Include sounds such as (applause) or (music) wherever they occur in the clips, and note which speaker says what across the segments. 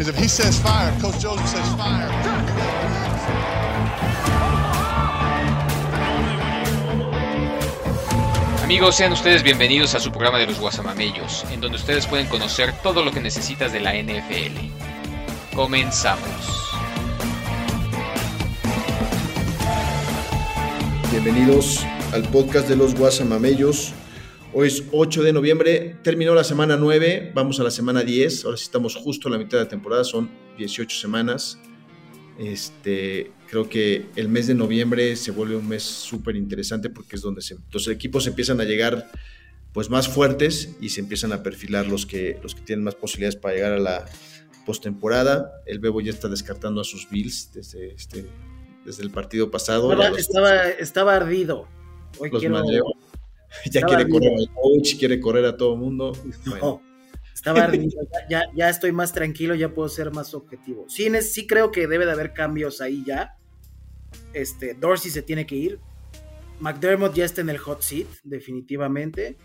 Speaker 1: Because if he says fire, Coach Joseph says fire.
Speaker 2: Amigos, sean ustedes bienvenidos a su programa de los Guasamamellos, en donde ustedes pueden conocer todo lo que necesitas de la NFL. Comenzamos.
Speaker 3: Bienvenidos al podcast de los Guasamamellos. Hoy es 8 de noviembre, terminó la semana 9, vamos a la semana 10, ahora sí estamos justo a la mitad de la temporada, son 18 semanas. Este, creo que el mes de noviembre se vuelve un mes súper interesante porque es donde se, los equipos empiezan a llegar pues más fuertes y se empiezan a perfilar los que, los que tienen más posibilidades para llegar a la postemporada. El Bebo ya está descartando a sus Bills desde, este, desde el partido pasado.
Speaker 4: Estaba, estaba, ardido. Hoy
Speaker 3: los
Speaker 4: quiero... (laughs)
Speaker 3: Ya quiere ardido. correr al coach, quiere correr a todo el mundo.
Speaker 4: No. Bueno. Estaba (laughs) ardido, ya, ya, estoy más tranquilo, ya puedo ser más objetivo. Sí, sí creo que debe de haber cambios ahí ya. Este, Dorsey se tiene que ir. McDermott ya está en el hot seat, definitivamente.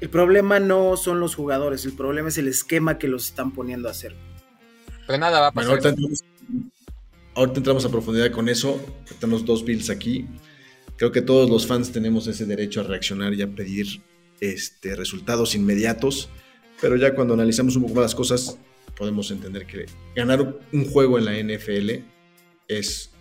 Speaker 4: El problema no son los jugadores, el problema es el esquema que los están poniendo a hacer.
Speaker 2: Pero nada va a pasar.
Speaker 3: Bueno, ahorita, entramos, ahorita, entramos, a profundidad con eso. Tenemos dos Bills aquí. Creo que todos los fans tenemos ese derecho a reaccionar y a pedir este, resultados inmediatos. Pero ya cuando analizamos un poco más las cosas, podemos entender que ganar un juego en la NFL es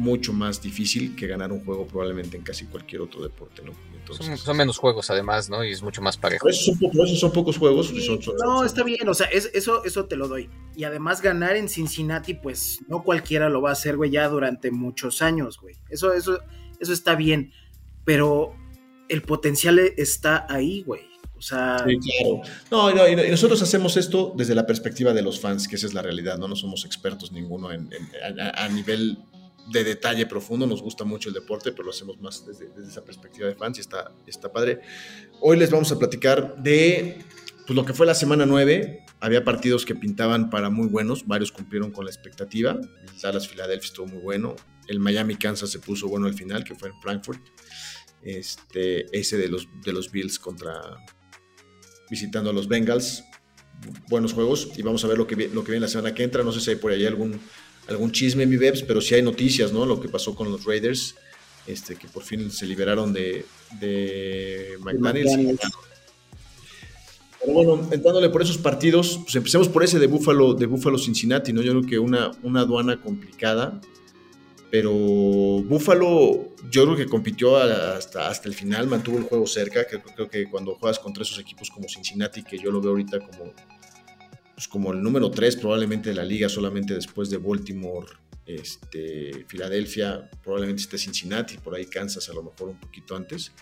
Speaker 3: mucho más difícil que ganar un juego probablemente en casi cualquier otro deporte, ¿no?
Speaker 2: Entonces, son, son, menos juegos además, ¿no? Y es mucho más parejo.
Speaker 3: Esos son, pocos, son pocos juegos.
Speaker 4: Sí,
Speaker 3: son, son,
Speaker 4: no, está bien, o sea, es, eso, eso te lo doy. Y además ganar en Cincinnati, pues no cualquiera lo va a hacer, güey, ya durante muchos años, güey. Eso, eso, eso está bien. Pero el potencial está ahí, güey. O sea...
Speaker 3: Sí, claro. No, no, y nosotros hacemos esto desde la perspectiva de los fans, que esa es la realidad, ¿no? No somos expertos ninguno en, en, a, a, nivel de detalle profundo, nos gusta mucho el deporte, pero lo hacemos más desde, esa perspectiva de fans y está, está padre. Hoy les vamos a platicar de pues, lo que fue la semana 9. Había partidos que pintaban para muy buenos, varios cumplieron con la expectativa. El Dallas Philadelphia estuvo muy bueno. El Miami Kansas se puso bueno al final, que fue en Frankfurt. Este, ese de los, de los Bills contra, visitando a los Bengals. Buenos juegos y vamos a ver lo que, lo que viene la semana que entra. No sé si hay por ahí algún, algún chisme en mi webs, pero sí hay noticias, ¿no? Lo que pasó con los Raiders, este, que por fin se liberaron de, de McDaniels. Pero bueno, entrándole por esos partidos, pues empecemos por ese de Buffalo, de Buffalo Cincinnati, ¿no? Yo creo que una, una aduana complicada, pero Buffalo yo creo que compitió hasta, hasta el final, mantuvo el juego cerca, que creo que cuando juegas contra esos equipos como Cincinnati, que yo lo veo ahorita como, pues como el número 3 probablemente de la liga, solamente después de Baltimore, este, Filadelfia, probablemente esté Cincinnati, por ahí Kansas a lo mejor un poquito antes.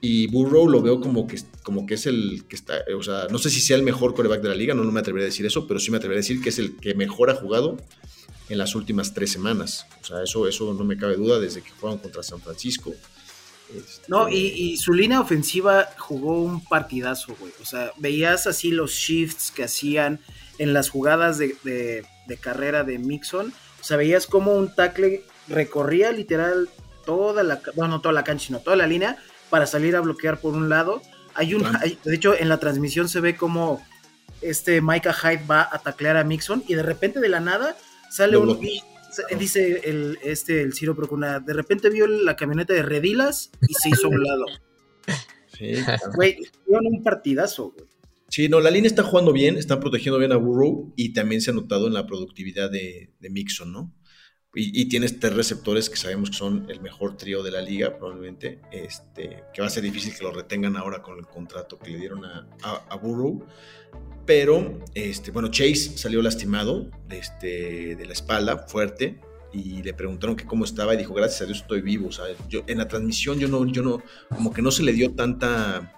Speaker 3: Y Burrow lo veo como que, como que es el que está, o sea, no sé si sea el mejor coreback de la liga, no, no me atrevería a decir eso, pero sí me atrevería a decir que es el que mejor ha jugado en las últimas tres semanas. O sea, eso, eso no me cabe duda desde que jugaron contra San Francisco.
Speaker 4: Este... No, y, y, su línea ofensiva jugó un partidazo, güey. O sea, veías así los shifts que hacían en las jugadas de, de, de carrera de Mixon. O sea, veías como un tackle recorría literal toda la, bueno, no toda la cancha, sino toda la línea para salir a bloquear por un lado. Hay un, hay, de hecho, en la transmisión se ve como este Micah Hyde va a taclear a Mixon y de repente de la nada sale un dice el este el Ciro Procuna, de repente vio la camioneta de Redilas y se hizo a un lado. (laughs)
Speaker 3: Sí,
Speaker 4: güey, fueron un partidazo, güey.
Speaker 3: Sí, no, la línea está jugando bien, están protegiendo bien a Burrow y también se ha notado en la productividad de, Mixon, ¿no? Y, y, tienes tres receptores que sabemos que son el mejor trío de la liga, probablemente, este, que va a ser difícil que lo retengan ahora con el contrato que le dieron a, Burrow. Pero, este, bueno, Chase salió lastimado este, de la espalda, fuerte, y le preguntaron que cómo estaba y dijo, gracias a Dios estoy vivo. O yo, en la transmisión yo no, yo no, como que no se le dio tanta...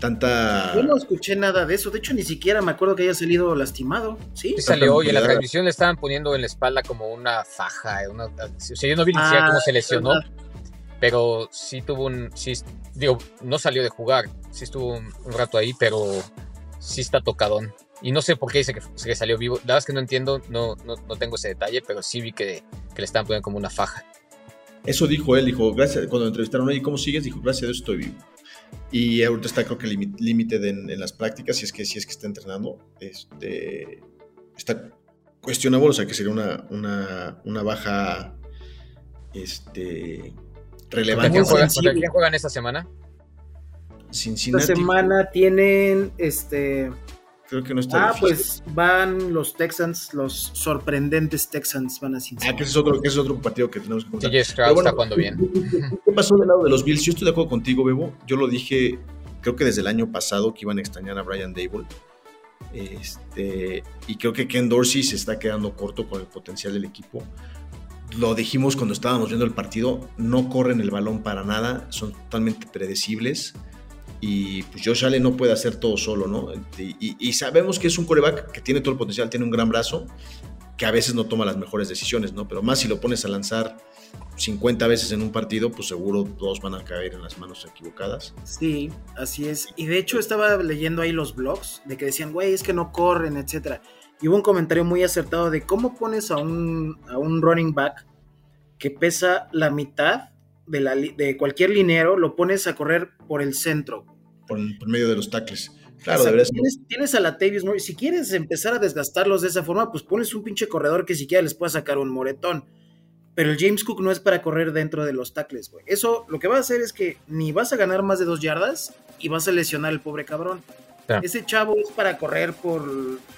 Speaker 3: Tanta...
Speaker 4: Yo no escuché nada de eso, de hecho ni siquiera me acuerdo que haya salido lastimado, ¿sí?
Speaker 2: Sí salió y en la transmisión le estaban poniendo en la espalda como una faja, una, o sea, yo no vi ni siquiera ah, cómo se lesionó, pero sí tuvo un, sí, digo, no salió de jugar, sí estuvo un, un rato ahí, pero sí está tocadón. Y no sé por qué dice que, que salió vivo. La verdad es que no entiendo, no, no, no tengo ese detalle, pero sí vi que, que, le estaban poniendo como una faja.
Speaker 3: Eso dijo él, dijo, gracias, cuando lo entrevistaron, ¿y cómo sigues? Dijo, gracias a Dios estoy vivo. Y ahorita está creo que límite en, en, las prácticas, si es que, si es que está entrenando. Este, está, cuestionable, o sea que sería una, una, una baja este, relevante.
Speaker 2: ¿Contra quién, juegan, quién juegan esta semana?
Speaker 3: Cincinnati.
Speaker 4: Esta semana tienen este.
Speaker 3: Creo que no está
Speaker 4: Ah,
Speaker 3: difícil.
Speaker 4: pues van los Texans, los sorprendentes Texans van a
Speaker 3: Ah,
Speaker 4: Cincinnati.
Speaker 3: que ese es otro, que ese es otro partido que tenemos que contar.
Speaker 2: TJ Stroud
Speaker 3: bueno,
Speaker 2: está jugando bien.
Speaker 3: ¿Qué pasó del lado de los Bills? Yo estoy de acuerdo contigo, Bebo. Yo lo dije, creo que desde el año pasado que iban a extrañar a Brian Dable. Este, y creo que Ken Dorsey se está quedando corto con el potencial del equipo. Lo dijimos cuando estábamos viendo el partido, no corren el balón para nada, son totalmente predecibles. Y pues Josh Allen no puede hacer todo solo, ¿no? Y, sabemos que es un coreback que tiene todo el potencial, tiene un gran brazo, que a veces no toma las mejores decisiones, ¿no? Pero más si lo pones a lanzar 50 veces en un partido, pues seguro todos van a caer en las manos equivocadas.
Speaker 4: Sí, así es. Y de hecho estaba leyendo ahí los blogs de que decían, güey, es que no corren, etcétera. Y hubo un comentario muy acertado de cómo pones a un, a un running back que pesa la mitad de, la, li- de cualquier linero, lo pones a correr por el centro.
Speaker 3: Por, por medio de los tackles. Claro,
Speaker 4: O sea,
Speaker 3: debería ser.
Speaker 4: tienes, tienes a Latavius Murray. Si quieres empezar a desgastarlos de esa forma, pues pones un pinche corredor que siquiera les pueda sacar un moretón. Pero el James Cook no es para correr dentro de los tackles, güey. Eso lo que va a hacer es que ni vas a ganar más de dos yardas y vas a lesionar al pobre cabrón. Ese chavo es para correr por,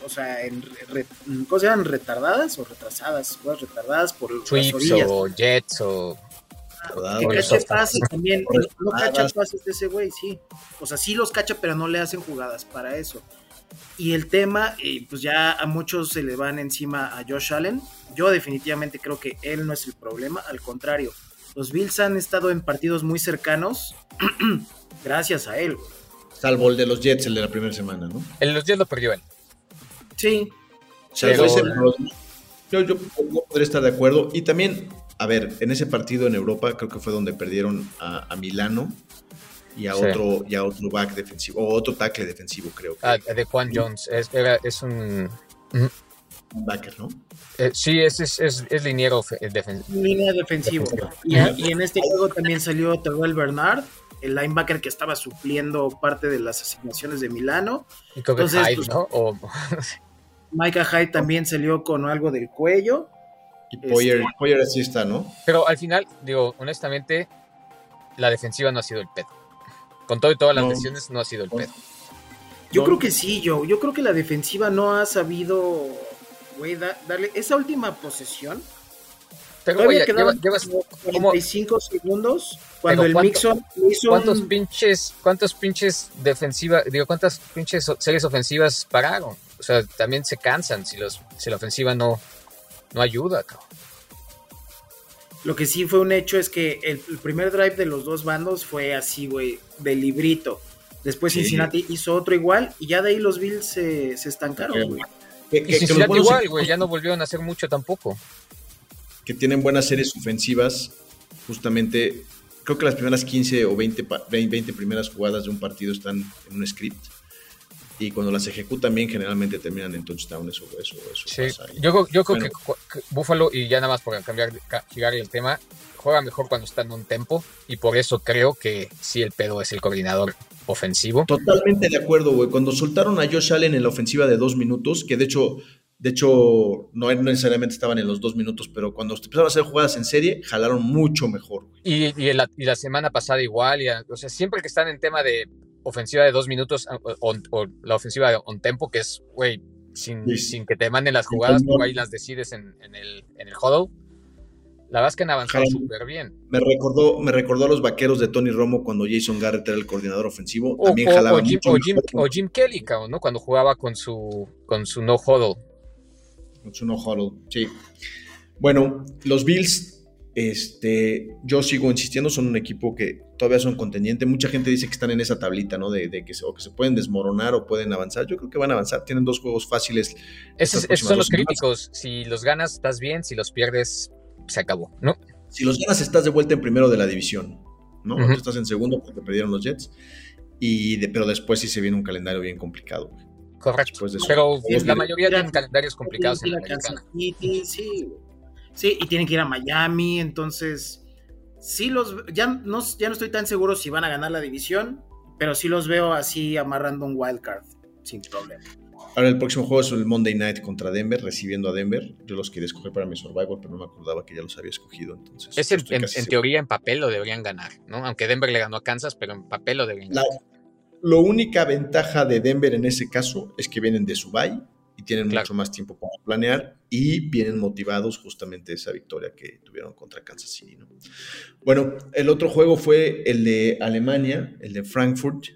Speaker 4: o sea, en, re- ¿cómo se llaman? ¿Retardadas o retrasadas? Cosas retardadas por las orillas.
Speaker 2: o Jets o.
Speaker 4: Que cache pases también. No, cacha pases de ese güey, sí. O sea, sí los cacha, pero no le hacen jugadas para eso. Y el tema, eh, pues ya a muchos se le van encima a Josh Allen. Yo definitivamente creo que él no es el problema. Al contrario, los Bills han estado en partidos muy cercanos (clears throat) gracias a él. güey.
Speaker 3: Salvo el de los Jets, el de la primera semana, ¿no?
Speaker 2: El, los Jets lo perdió él.
Speaker 4: Sí,
Speaker 2: Pero-
Speaker 3: yo, yo podría estar de acuerdo. Y también, a ver, en ese partido en Europa, creo que fue donde perdieron a, a Milano y a,
Speaker 2: Sí.
Speaker 3: otro, y a otro back defensivo, o otro tackle defensivo, creo que.
Speaker 2: Ah, de Juan Jones. Es, era- es un.
Speaker 3: un backer, ¿no?
Speaker 2: eh, sí, es, es, es, es liniero eh, defen-
Speaker 4: línea defensivo. Y, y en este juego también salió Terrell Bernard, el linebacker que estaba supliendo parte de las asignaciones de Milano.
Speaker 2: y creo que
Speaker 4: Entonces,
Speaker 2: Hyde,
Speaker 4: pues,
Speaker 2: ¿no? O- (laughs)
Speaker 4: Micah Hyde también salió con algo del cuello.
Speaker 3: Y Poyer,
Speaker 4: Este-
Speaker 3: Poyer así está, ¿no?
Speaker 2: pero al final, digo, honestamente, la defensiva no ha sido el pedo. Con todo y todas las
Speaker 3: No.
Speaker 2: lesiones, no ha sido el pedo.
Speaker 4: Yo
Speaker 3: No.
Speaker 4: creo que sí, yo. Yo creo que la defensiva no ha sabido, güey, da- darle esa última posesión.
Speaker 2: Pero, oye,
Speaker 4: quedaban
Speaker 2: lleva- llevas.
Speaker 4: como
Speaker 2: ¿cómo-
Speaker 4: 45 segundos cuando el
Speaker 2: ¿cuánto-
Speaker 4: Mixon hizo
Speaker 2: ¿Cuántos
Speaker 4: un-
Speaker 2: pinches, cuántos pinches defensivas, digo, cuántas pinches series ofensivas pararon? O sea, también se cansan si los, si la ofensiva no, no ayuda, cabrón.
Speaker 4: Lo que sí fue un hecho es que el, el primer drive de los dos bandos fue así, güey, de librito. Después
Speaker 3: Sí.
Speaker 4: Cincinnati hizo otro igual y ya de ahí los Bills se, se estancaron, güey.
Speaker 2: Y Cincinnati igual, güey, ya no volvieron a hacer mucho tampoco.
Speaker 3: que tienen buenas series ofensivas, justamente, creo que las primeras 15 o 20, pa- 20, 20 primeras jugadas de un partido están en un script. Y cuando las ejecutan bien, generalmente terminan en touchdown. Eso, eso, eso
Speaker 2: Sí,
Speaker 3: pasa
Speaker 2: yo, creo- yo creo
Speaker 3: Bueno.
Speaker 2: que, Buffalo, y ya nada más por cambiar, ca- girar el tema, juega mejor cuando está en un tempo, y por eso creo que sí el pedo es el coordinador ofensivo.
Speaker 3: Totalmente de acuerdo, güey. Cuando soltaron a Josh Allen en la ofensiva de dos minutos, que de hecho, de hecho, no necesariamente estaban en los dos minutos, pero cuando empezaron a hacer jugadas en serie, jalaron mucho mejor, güey.
Speaker 2: Y, y, la, y la semana pasada igual, y a- o sea, siempre que están en tema de ofensiva de dos minutos o, o- la ofensiva de on tempo, que es, güey, sin,
Speaker 3: Sí.
Speaker 2: sin que te manden las jugadas, tú ahí las decides en, en el, en el huddle. La verdad es que han avanzado súper bien.
Speaker 3: Me recordó, me recordó a los vaqueros de Tony Romo cuando Jason Garrett era el coordinador ofensivo.
Speaker 2: O,
Speaker 3: También
Speaker 2: o-
Speaker 3: jalaba
Speaker 2: o Jim,
Speaker 3: mucho
Speaker 2: o Jim-
Speaker 3: mejor
Speaker 2: o Jim Kelly, ¿no? Cuando jugaba con su, con su no huddle.
Speaker 3: con su no huddle, sí. Bueno, los Bills, este, yo sigo insistiendo, son un equipo que todavía son contendiente. Mucha gente dice que están en esa tablita, ¿no? De, de que, se, o que se pueden desmoronar o pueden avanzar. Yo creo que van a avanzar. Tienen dos juegos fáciles.
Speaker 2: Esos, son los críticos. Si los ganas, estás bien. Si los pierdes, se acabó, ¿no?
Speaker 3: Si los ganas, estás de vuelta en primero de la división, ¿no? Tú estás en segundo porque perdieron los Jets. Y de- pero después sí se viene un calendario bien complicado. güey.
Speaker 2: Correcto.
Speaker 3: De.
Speaker 2: Pero la mayoría tienen calendarios complicados en la americana.
Speaker 4: Sí, y tienen que ir a Miami, entonces sí los ya no, ya no estoy tan seguro si van a ganar la división, pero sí los veo así amarrando un wild card sin problema.
Speaker 3: Ahora el próximo juego es el Monday Night contra Denver, recibiendo a Denver. Yo los quería escoger para mi Survivor, pero no me acordaba que ya los había escogido. Entonces,
Speaker 2: es en, en, en teoría, en papel lo deberían ganar, ¿no? Aunque Denver le ganó a Kansas, pero en papel lo deberían
Speaker 3: La,
Speaker 2: ganar.
Speaker 3: La única ventaja de Denver en ese caso es que vienen de su bye y tienen claro. mucho más tiempo para planear y vienen motivados justamente esa victoria que tuvieron contra Kansas City. ¿no? Bueno, el otro juego fue el de Alemania, el de Frankfurt.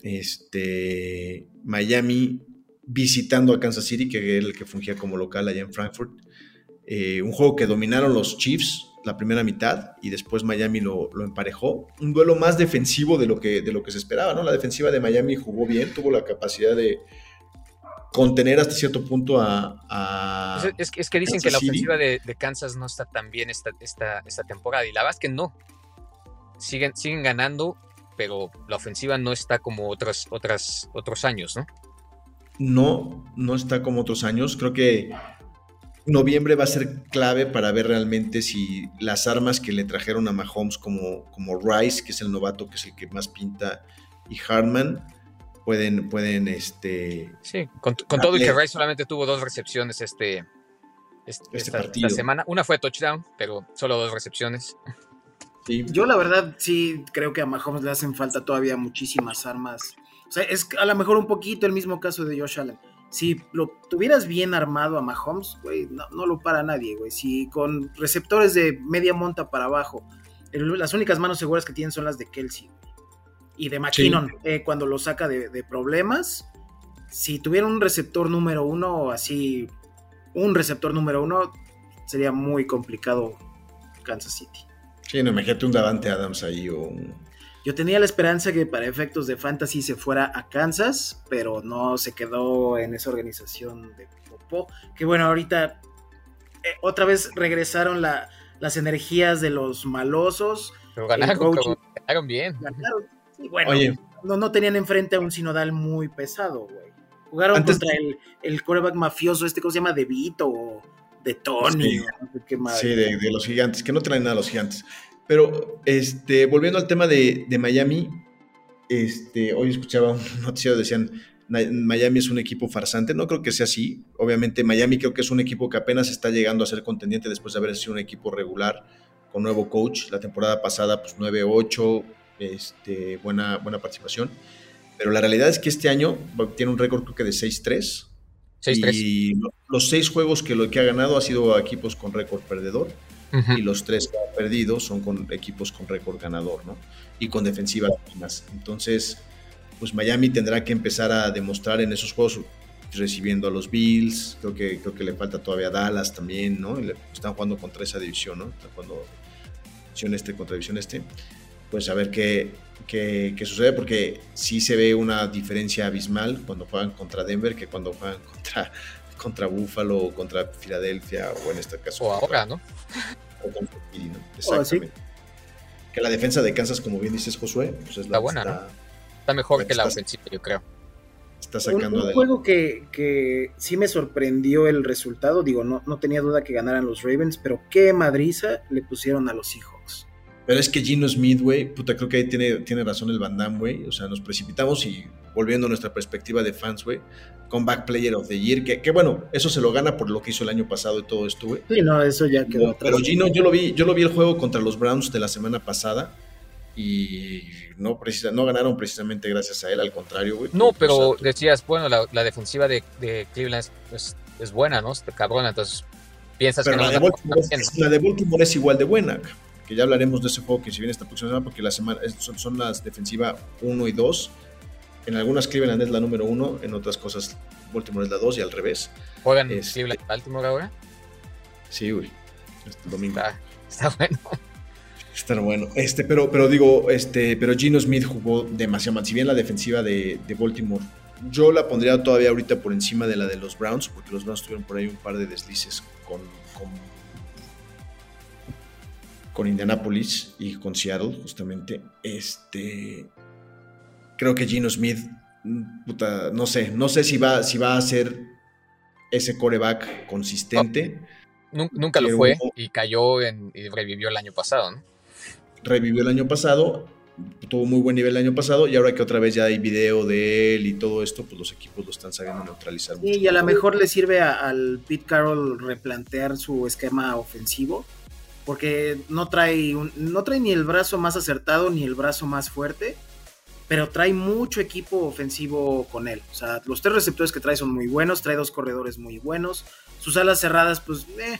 Speaker 3: Este, Miami visitando a Kansas City, que era el que fungía como local allá en Frankfurt. Eh, un juego que dominaron los Chiefs la primera mitad y después Miami lo, lo, emparejó. Un duelo más defensivo de lo, que, de lo que se esperaba, ¿no? La defensiva de Miami jugó bien, tuvo la capacidad de contener hasta cierto punto a... a
Speaker 2: es, es, que dicen Kansas que la ofensiva de, de, Kansas no está tan bien esta, esta, esta temporada y la verdad es que no. Siguen, siguen ganando, pero la ofensiva no está como otros, otras, otros años, ¿no?
Speaker 3: No, no está como otros años. Creo que noviembre va a ser clave para ver realmente si las armas que le trajeron a Mahomes como, como Rice, que es el novato, que es el que más pinta, y Hartman, pueden, pueden, este...
Speaker 2: Sí, con, con todo y que Rice solamente tuvo dos recepciones este, este,
Speaker 3: este
Speaker 2: esta,
Speaker 3: partido.
Speaker 2: esta semana. Una fue touchdown, pero solo dos recepciones.
Speaker 4: Sí. Yo la verdad sí creo que a Mahomes le hacen falta todavía muchísimas armas. O sea, es a lo mejor un poquito el mismo caso de Josh Allen si lo tuvieras bien armado a Mahomes, güey, no, no, lo para nadie, güey. Si con receptores de media monta para abajo, el, las únicas manos seguras que tienen son las de Kelsey y de McKinnon sí. eh, cuando lo saca de, de, problemas. Si tuviera un receptor número uno, así, un receptor número uno, sería muy complicado Kansas City.
Speaker 3: Sí, no, imagínate un Davante Adams ahí o un
Speaker 4: yo tenía la esperanza que para efectos de fantasy se fuera a Kansas, pero no se quedó en esa organización de Popó. Que bueno, ahorita eh, otra vez regresaron la, las energías de los malosos.
Speaker 2: Pero ganaron, coach, ganaron bien.
Speaker 4: Ganaron, y bueno, Oye. No, no tenían enfrente a un sinodal muy pesado, güey. Jugaron Antes contra el, el coreback mafioso, este, ¿cómo se llama? De Vito o de Tony.
Speaker 3: Sí, no sé qué sí de, de, los gigantes, que no traen nada los gigantes. Pero este, volviendo al tema de, de Miami, este, hoy escuchaba un (laughs) noticiero, decían, Miami es un equipo farsante, no creo que sea así, obviamente Miami creo que es un equipo que apenas está llegando a ser contendiente después de haber sido un equipo regular con nuevo coach, la temporada pasada pues 9-8, este, buena, buena participación, pero la realidad es que este año tiene un récord creo que de 6-3, y los seis juegos que lo que ha ganado ha sido equipos con récord perdedor, Uh -huh. y los tres que ha perdido son con equipos con récord ganador, ¿no? Y con defensivas buenas. Entonces, pues Miami tendrá que empezar a demostrar en esos juegos recibiendo a los Bills, creo que, creo que le falta todavía a Dallas también, ¿no? Están jugando contra esa división, ¿no? Están jugando división este contra división este. Pues a ver qué, qué, qué, sucede, porque sí se ve una diferencia abismal cuando juegan contra Denver que cuando juegan (laughs) contra contra Buffalo o contra Filadelfia o en este caso.
Speaker 2: O ahora, ¿no?
Speaker 3: O contra Philly, ¿no? Exactamente. ¿sí? Que la defensa de Kansas, como bien dices, Josué, pues es
Speaker 2: está
Speaker 3: la
Speaker 2: buena,
Speaker 3: está,
Speaker 2: ¿no? Está mejor la que, que la ofensiva, yo creo.
Speaker 3: Está sacando
Speaker 4: un, un juego que, que, sí me sorprendió el resultado. Digo, no, no tenía duda que ganaran los Ravens, pero qué madriza le pusieron a los Seahawks.
Speaker 3: Pero es que Gino Smith, güey, puta, creo que ahí tiene, tiene razón el Van Damme, güey. O sea, nos precipitamos y volviendo a nuestra perspectiva de fans, güey, Comeback Player of the Year, que, que, bueno, eso se lo gana por lo que hizo el año pasado y todo esto, güey.
Speaker 4: Sí, no, eso ya quedó
Speaker 3: Pero, pero Gino, yo lo vi, yo lo vi el juego contra los Browns de la semana pasada y no, precisa, no ganaron precisamente gracias a él, al contrario, güey.
Speaker 2: No, pero o sea, decías, bueno, la, la defensiva de, de Cleveland es, es, buena, ¿no? Cabrona, entonces piensas
Speaker 3: pero
Speaker 2: que
Speaker 3: la,
Speaker 2: no
Speaker 3: de Baltimore, es, la de Baltimore es igual de buena, que ya hablaremos de ese juego que si viene esta próxima semana, porque la semana son, son las defensiva 1 y 2. En algunas Cleveland es la número 1, en otras cosas Baltimore es la 2 y al revés.
Speaker 2: ¿Juegan este, Cleveland Baltimore ahora?
Speaker 3: Sí, güey. Este domingo.
Speaker 2: Está, está bueno.
Speaker 3: Está bueno. Este, pero, pero digo, este, pero Gino Smith jugó demasiado mal. Si bien la defensiva de, de Baltimore, yo la pondría todavía ahorita por encima de la de los Browns, porque los Browns tuvieron por ahí un par de deslices con, con con Indianapolis y con Seattle, justamente. Este. Creo que Gino Smith, puta, no sé, no sé si va, si va a ser ese coreback consistente.
Speaker 2: Nunca lo fue y cayó en, y revivió el año pasado, ¿no?
Speaker 3: Revivió el año pasado tuvo muy buen nivel el año pasado y ahora que otra vez ya hay video de él y todo esto, pues los equipos lo están sabiendo neutralizar.
Speaker 4: Sí, y a lo mejor le sirve al Pete Carroll replantear su esquema ofensivo, porque no trae, no trae ni el brazo más acertado ni el brazo más fuerte, pero trae mucho equipo ofensivo con él. O sea, los tres receptores que trae son muy buenos, trae dos corredores muy buenos, sus alas cerradas, pues, eh,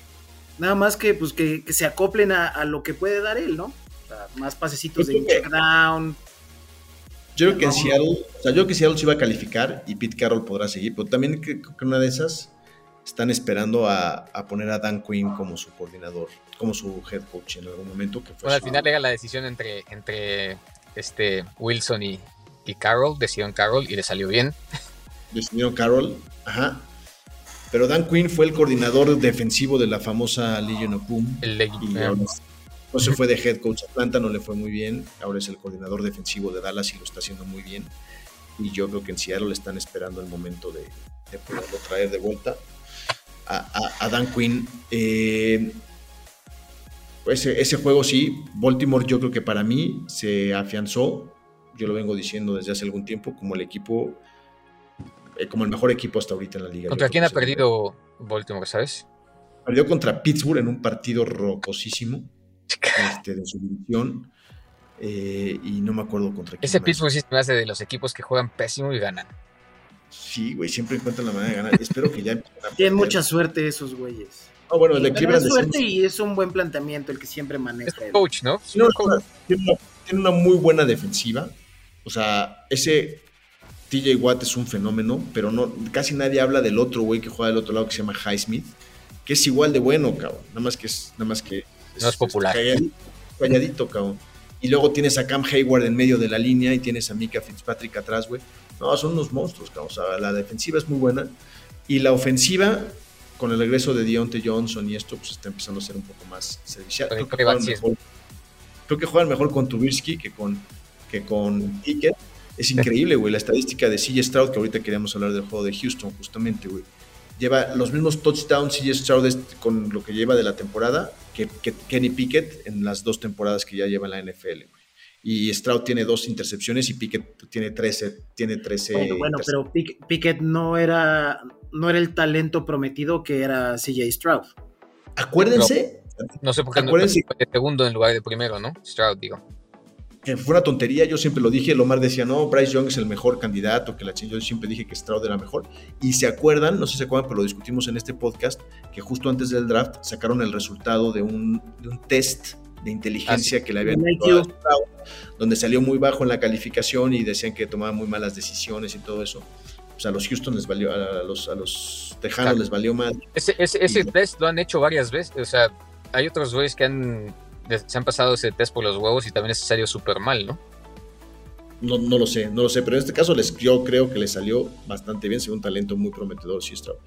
Speaker 4: nada más que, pues, que, se acoplen a lo que puede dar él, ¿no? más pasecitos de check down.
Speaker 3: Yo creo que en Seattle, o sea, yo creo que Seattle se iba a calificar y Pete Carroll podrá seguir, pero también creo que una de esas están esperando a, poner a Dan Quinn como su coordinador, como su head coach en algún momento. Que
Speaker 2: bueno, al final era la decisión entre, entre este Wilson y, y Carroll, decidieron Carroll y le salió bien.
Speaker 3: Decidieron Carroll, ajá. Pero Dan Quinn fue el coordinador defensivo de la famosa Legion of Boom.
Speaker 2: El Legion.
Speaker 3: No se fue de head coach a Atlanta, no le fue muy bien. Ahora es el coordinador defensivo de Dallas y lo está haciendo muy bien. Y yo creo que en Seattle le están esperando el momento de, poderlo traer de vuelta a, Dan Quinn. Eh, ese, juego sí, Baltimore yo creo que para mí se afianzó, yo lo vengo diciendo desde hace algún tiempo, como el equipo, eh, como el mejor equipo hasta ahorita en la liga.
Speaker 2: ¿Contra quién ha perdido Baltimore, sabes?
Speaker 3: Perdió contra Pittsburgh en un partido rocosísimo este, de su división. Eh, y no me acuerdo contra quién.
Speaker 2: Ese Pittsburgh sí me hace de los equipos que juegan pésimo y ganan.
Speaker 3: Sí, güey, siempre encuentran la manera de ganar. Espero que ya (laughs)
Speaker 4: Tienen mucha suerte esos güeyes.
Speaker 3: Ah, bueno, el de
Speaker 4: Cleveland. suerte y es un buen planteamiento el que siempre maneja.
Speaker 2: Es coach, ¿no?
Speaker 3: Tiene una, tiene una muy buena defensiva. O sea, ese TJ Watt es un fenómeno, pero no, casi nadie habla del otro güey que juega del otro lado que se llama Highsmith, que es igual de bueno, cabrón. Nada más que es, nada más que
Speaker 2: no es popular.
Speaker 3: Calladito, cabrón. Y luego tienes a Cam Hayward en medio de la línea y tienes a Mika Fitzpatrick atrás, güey. No, son unos monstruos, cabrón. O sea, la defensiva es muy buena. Y la ofensiva, con el regreso de Deontay Johnson y esto, pues está empezando a ser un poco más servicial. Creo que, juegan mejor, creo que juegan mejor con Tubirsky que con, que con Pickett. Es increíble, güey, la estadística de CJ Stroud, que ahorita queríamos hablar del juego de Houston, justamente, güey lleva los mismos touchdowns y Stroud con lo que lleva de la temporada que, Kenny Pickett en las dos temporadas que ya lleva en la NFL. Y Stroud tiene dos intercepciones y Pickett tiene 13. Tiene 13
Speaker 4: bueno, pero Pickett no era, no era el talento prometido que era CJ Stroud.
Speaker 3: Acuérdense.
Speaker 2: No, sé por qué no, de segundo en lugar de primero, ¿no? Stroud, digo
Speaker 3: fue una tontería, yo siempre lo dije, Lomar decía, no, Bryce Young es el mejor candidato, que la yo siempre dije que Stroud era mejor, y se acuerdan, no sé si se acuerdan, pero lo discutimos en este podcast, que justo antes del draft sacaron el resultado de un, test de inteligencia que le habían hecho a Stroud, donde salió muy bajo en la calificación y decían que tomaba muy malas decisiones y todo eso. O sea, a los Houston les valió, a los, a los Tejanos les valió mal.
Speaker 2: Ese, ese, test lo han hecho varias veces, o sea, hay otros güeyes que han se han pasado ese test por los huevos y también es salió súper mal, ¿no?
Speaker 3: ¿no? No, lo sé, no lo sé, pero en este caso les, yo creo que le salió bastante bien, según un talento muy prometedor, Sistro.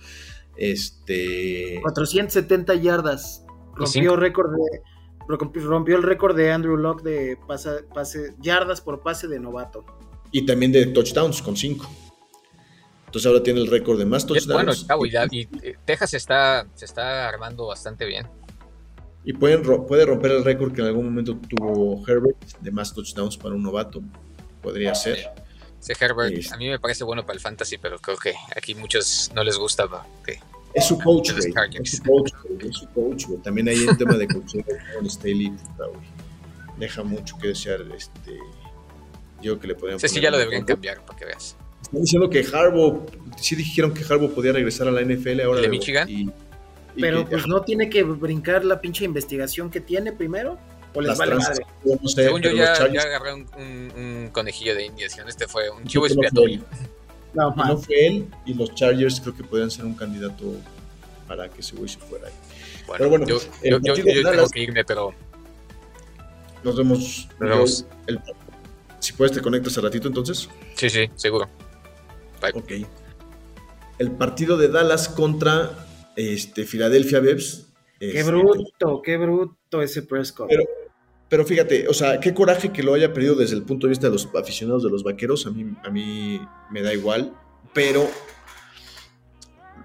Speaker 3: Este...
Speaker 4: 470 yardas, rompió récord de rompió el récord de Andrew Locke de pase, yardas por pase de novato.
Speaker 3: Y también de touchdowns con 5. Entonces ahora tiene el récord de más touchdowns.
Speaker 2: Bueno, y, y, Texas está, se está armando bastante bien.
Speaker 3: Y pueden, puede romper el récord que en algún momento tuvo Herbert de más touchdowns para un novato. Podría ser.
Speaker 2: Sí, Herbert, a este. mí me parece bueno para el fantasy, pero creo que aquí muchos no les gusta.
Speaker 3: Es su coach, güey. Es su coach, Es su coach, güey. También hay el tema de coaching con Staley. Deja mucho que desear. Este, yo que le podrían
Speaker 2: Sí, sí, ya lo deberían cambiar para que veas.
Speaker 3: Están diciendo que Harbaugh, sí dijeron que Harbaugh podía regresar a la NFL ahora.
Speaker 2: ¿De Michigan?
Speaker 4: Pero pues no tiene que brincar la pinche investigación que tiene primero. ¿O les vale madre?
Speaker 2: Según yo ya, agarré un, conejillo de indias. Este fue un chivo expiatorio.
Speaker 3: No, no, fue él y los Chargers creo que podrían ser un candidato para que ese güey se fuera ahí.
Speaker 2: Bueno, pero bueno, yo, yo, yo, tengo que irme, pero.
Speaker 3: Nos vemos. Nos vemos. si puedes, te conectas a ratito entonces.
Speaker 2: Sí, sí, seguro.
Speaker 3: Bye. Ok. El partido de Dallas contra este, Philadelphia Bebs.
Speaker 4: Qué este, bruto, qué bruto ese Prescott.
Speaker 3: Pero, pero, fíjate, o sea, qué coraje que lo haya perdido desde el punto de vista de los aficionados de los vaqueros. A mí, a mí me da igual, pero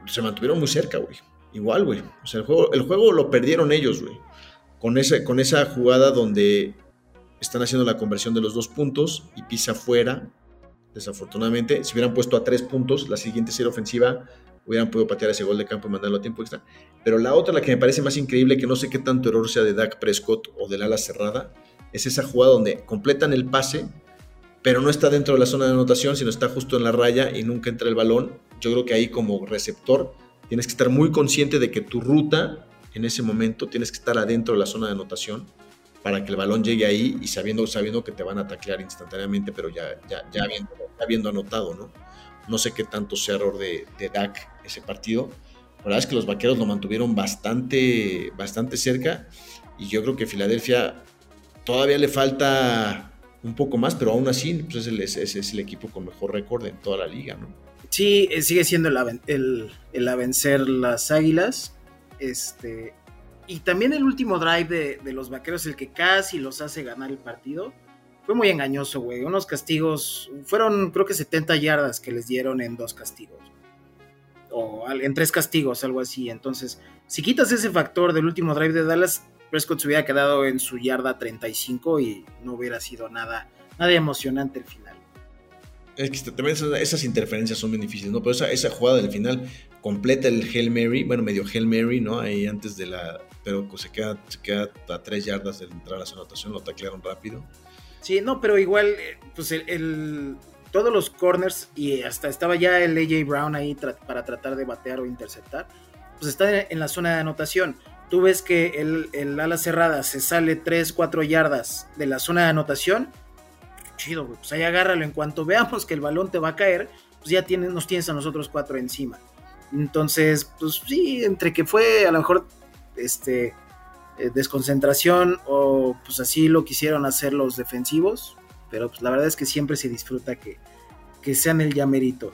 Speaker 3: se mantuvieron muy cerca, güey. Igual, güey. O sea, el juego, el juego lo perdieron ellos, güey. Con, con esa jugada donde están haciendo la conversión de los dos puntos y pisa fuera. Desafortunadamente, si hubieran puesto a tres puntos, la siguiente serie ofensiva hubieran podido patear ese gol de campo y mandarlo a tiempo extra. Pero la otra, la que me parece más increíble, que no sé qué tanto error sea de Dak Prescott o del ala cerrada, es esa jugada donde completan el pase, pero no está dentro de la zona de anotación, sino está justo en la raya y nunca entra el balón. Yo creo que ahí como receptor tienes que estar muy consciente de que tu ruta en ese momento tienes que estar adentro de la zona de anotación para que el balón llegue ahí y sabiendo, sabiendo que te van a taclear instantáneamente, pero ya, ya, ya, habiendo, habiendo anotado, ¿no? No sé qué tanto sea error de, de Dak ese partido. La verdad es que los vaqueros lo mantuvieron bastante, bastante cerca y yo creo que Filadelfia todavía le falta un poco más, pero aún así pues es, el, equipo con mejor récord en toda la liga, ¿no?
Speaker 4: Sí, eh, sigue siendo el, el, el a vencer las águilas. Este, y también el último drive de, de, los vaqueros, el que casi los hace ganar el partido, fue muy engañoso, güey. Unos castigos, fueron creo que 70 yardas que les dieron en dos castigos. O en tres castigos, algo así. Entonces, si quitas ese factor del último drive de Dallas, Prescott se hubiera quedado en su yarda 35 y no hubiera sido nada, nada emocionante el final.
Speaker 3: Es que también esas, esas, interferencias son bien difíciles, ¿no? Pero esa, esa, jugada del final completa el Hail Mary, bueno, medio Hail Mary, ¿no? Ahí antes de la. Pero pues se queda, se queda a tres yardas de entrar a la anotación, lo taclearon rápido.
Speaker 4: Sí, no, pero igual, pues el, el, todos los corners y hasta estaba ya el AJ Brown ahí para tratar de batear o interceptar, pues está en, la zona de anotación. Tú ves que el, el, ala cerrada se sale 3, 4 yardas de la zona de anotación. Chido. Pues ahí agárralo. En cuanto veamos que el balón te va a caer, pues ya tienes, nos tienes a nosotros cuatro encima. Entonces, pues sí, entre que fue a lo mejor este, eh, desconcentración o pues así lo quisieron hacer los defensivos, pero pues la verdad es que siempre se disfruta que, que sean el llamerito.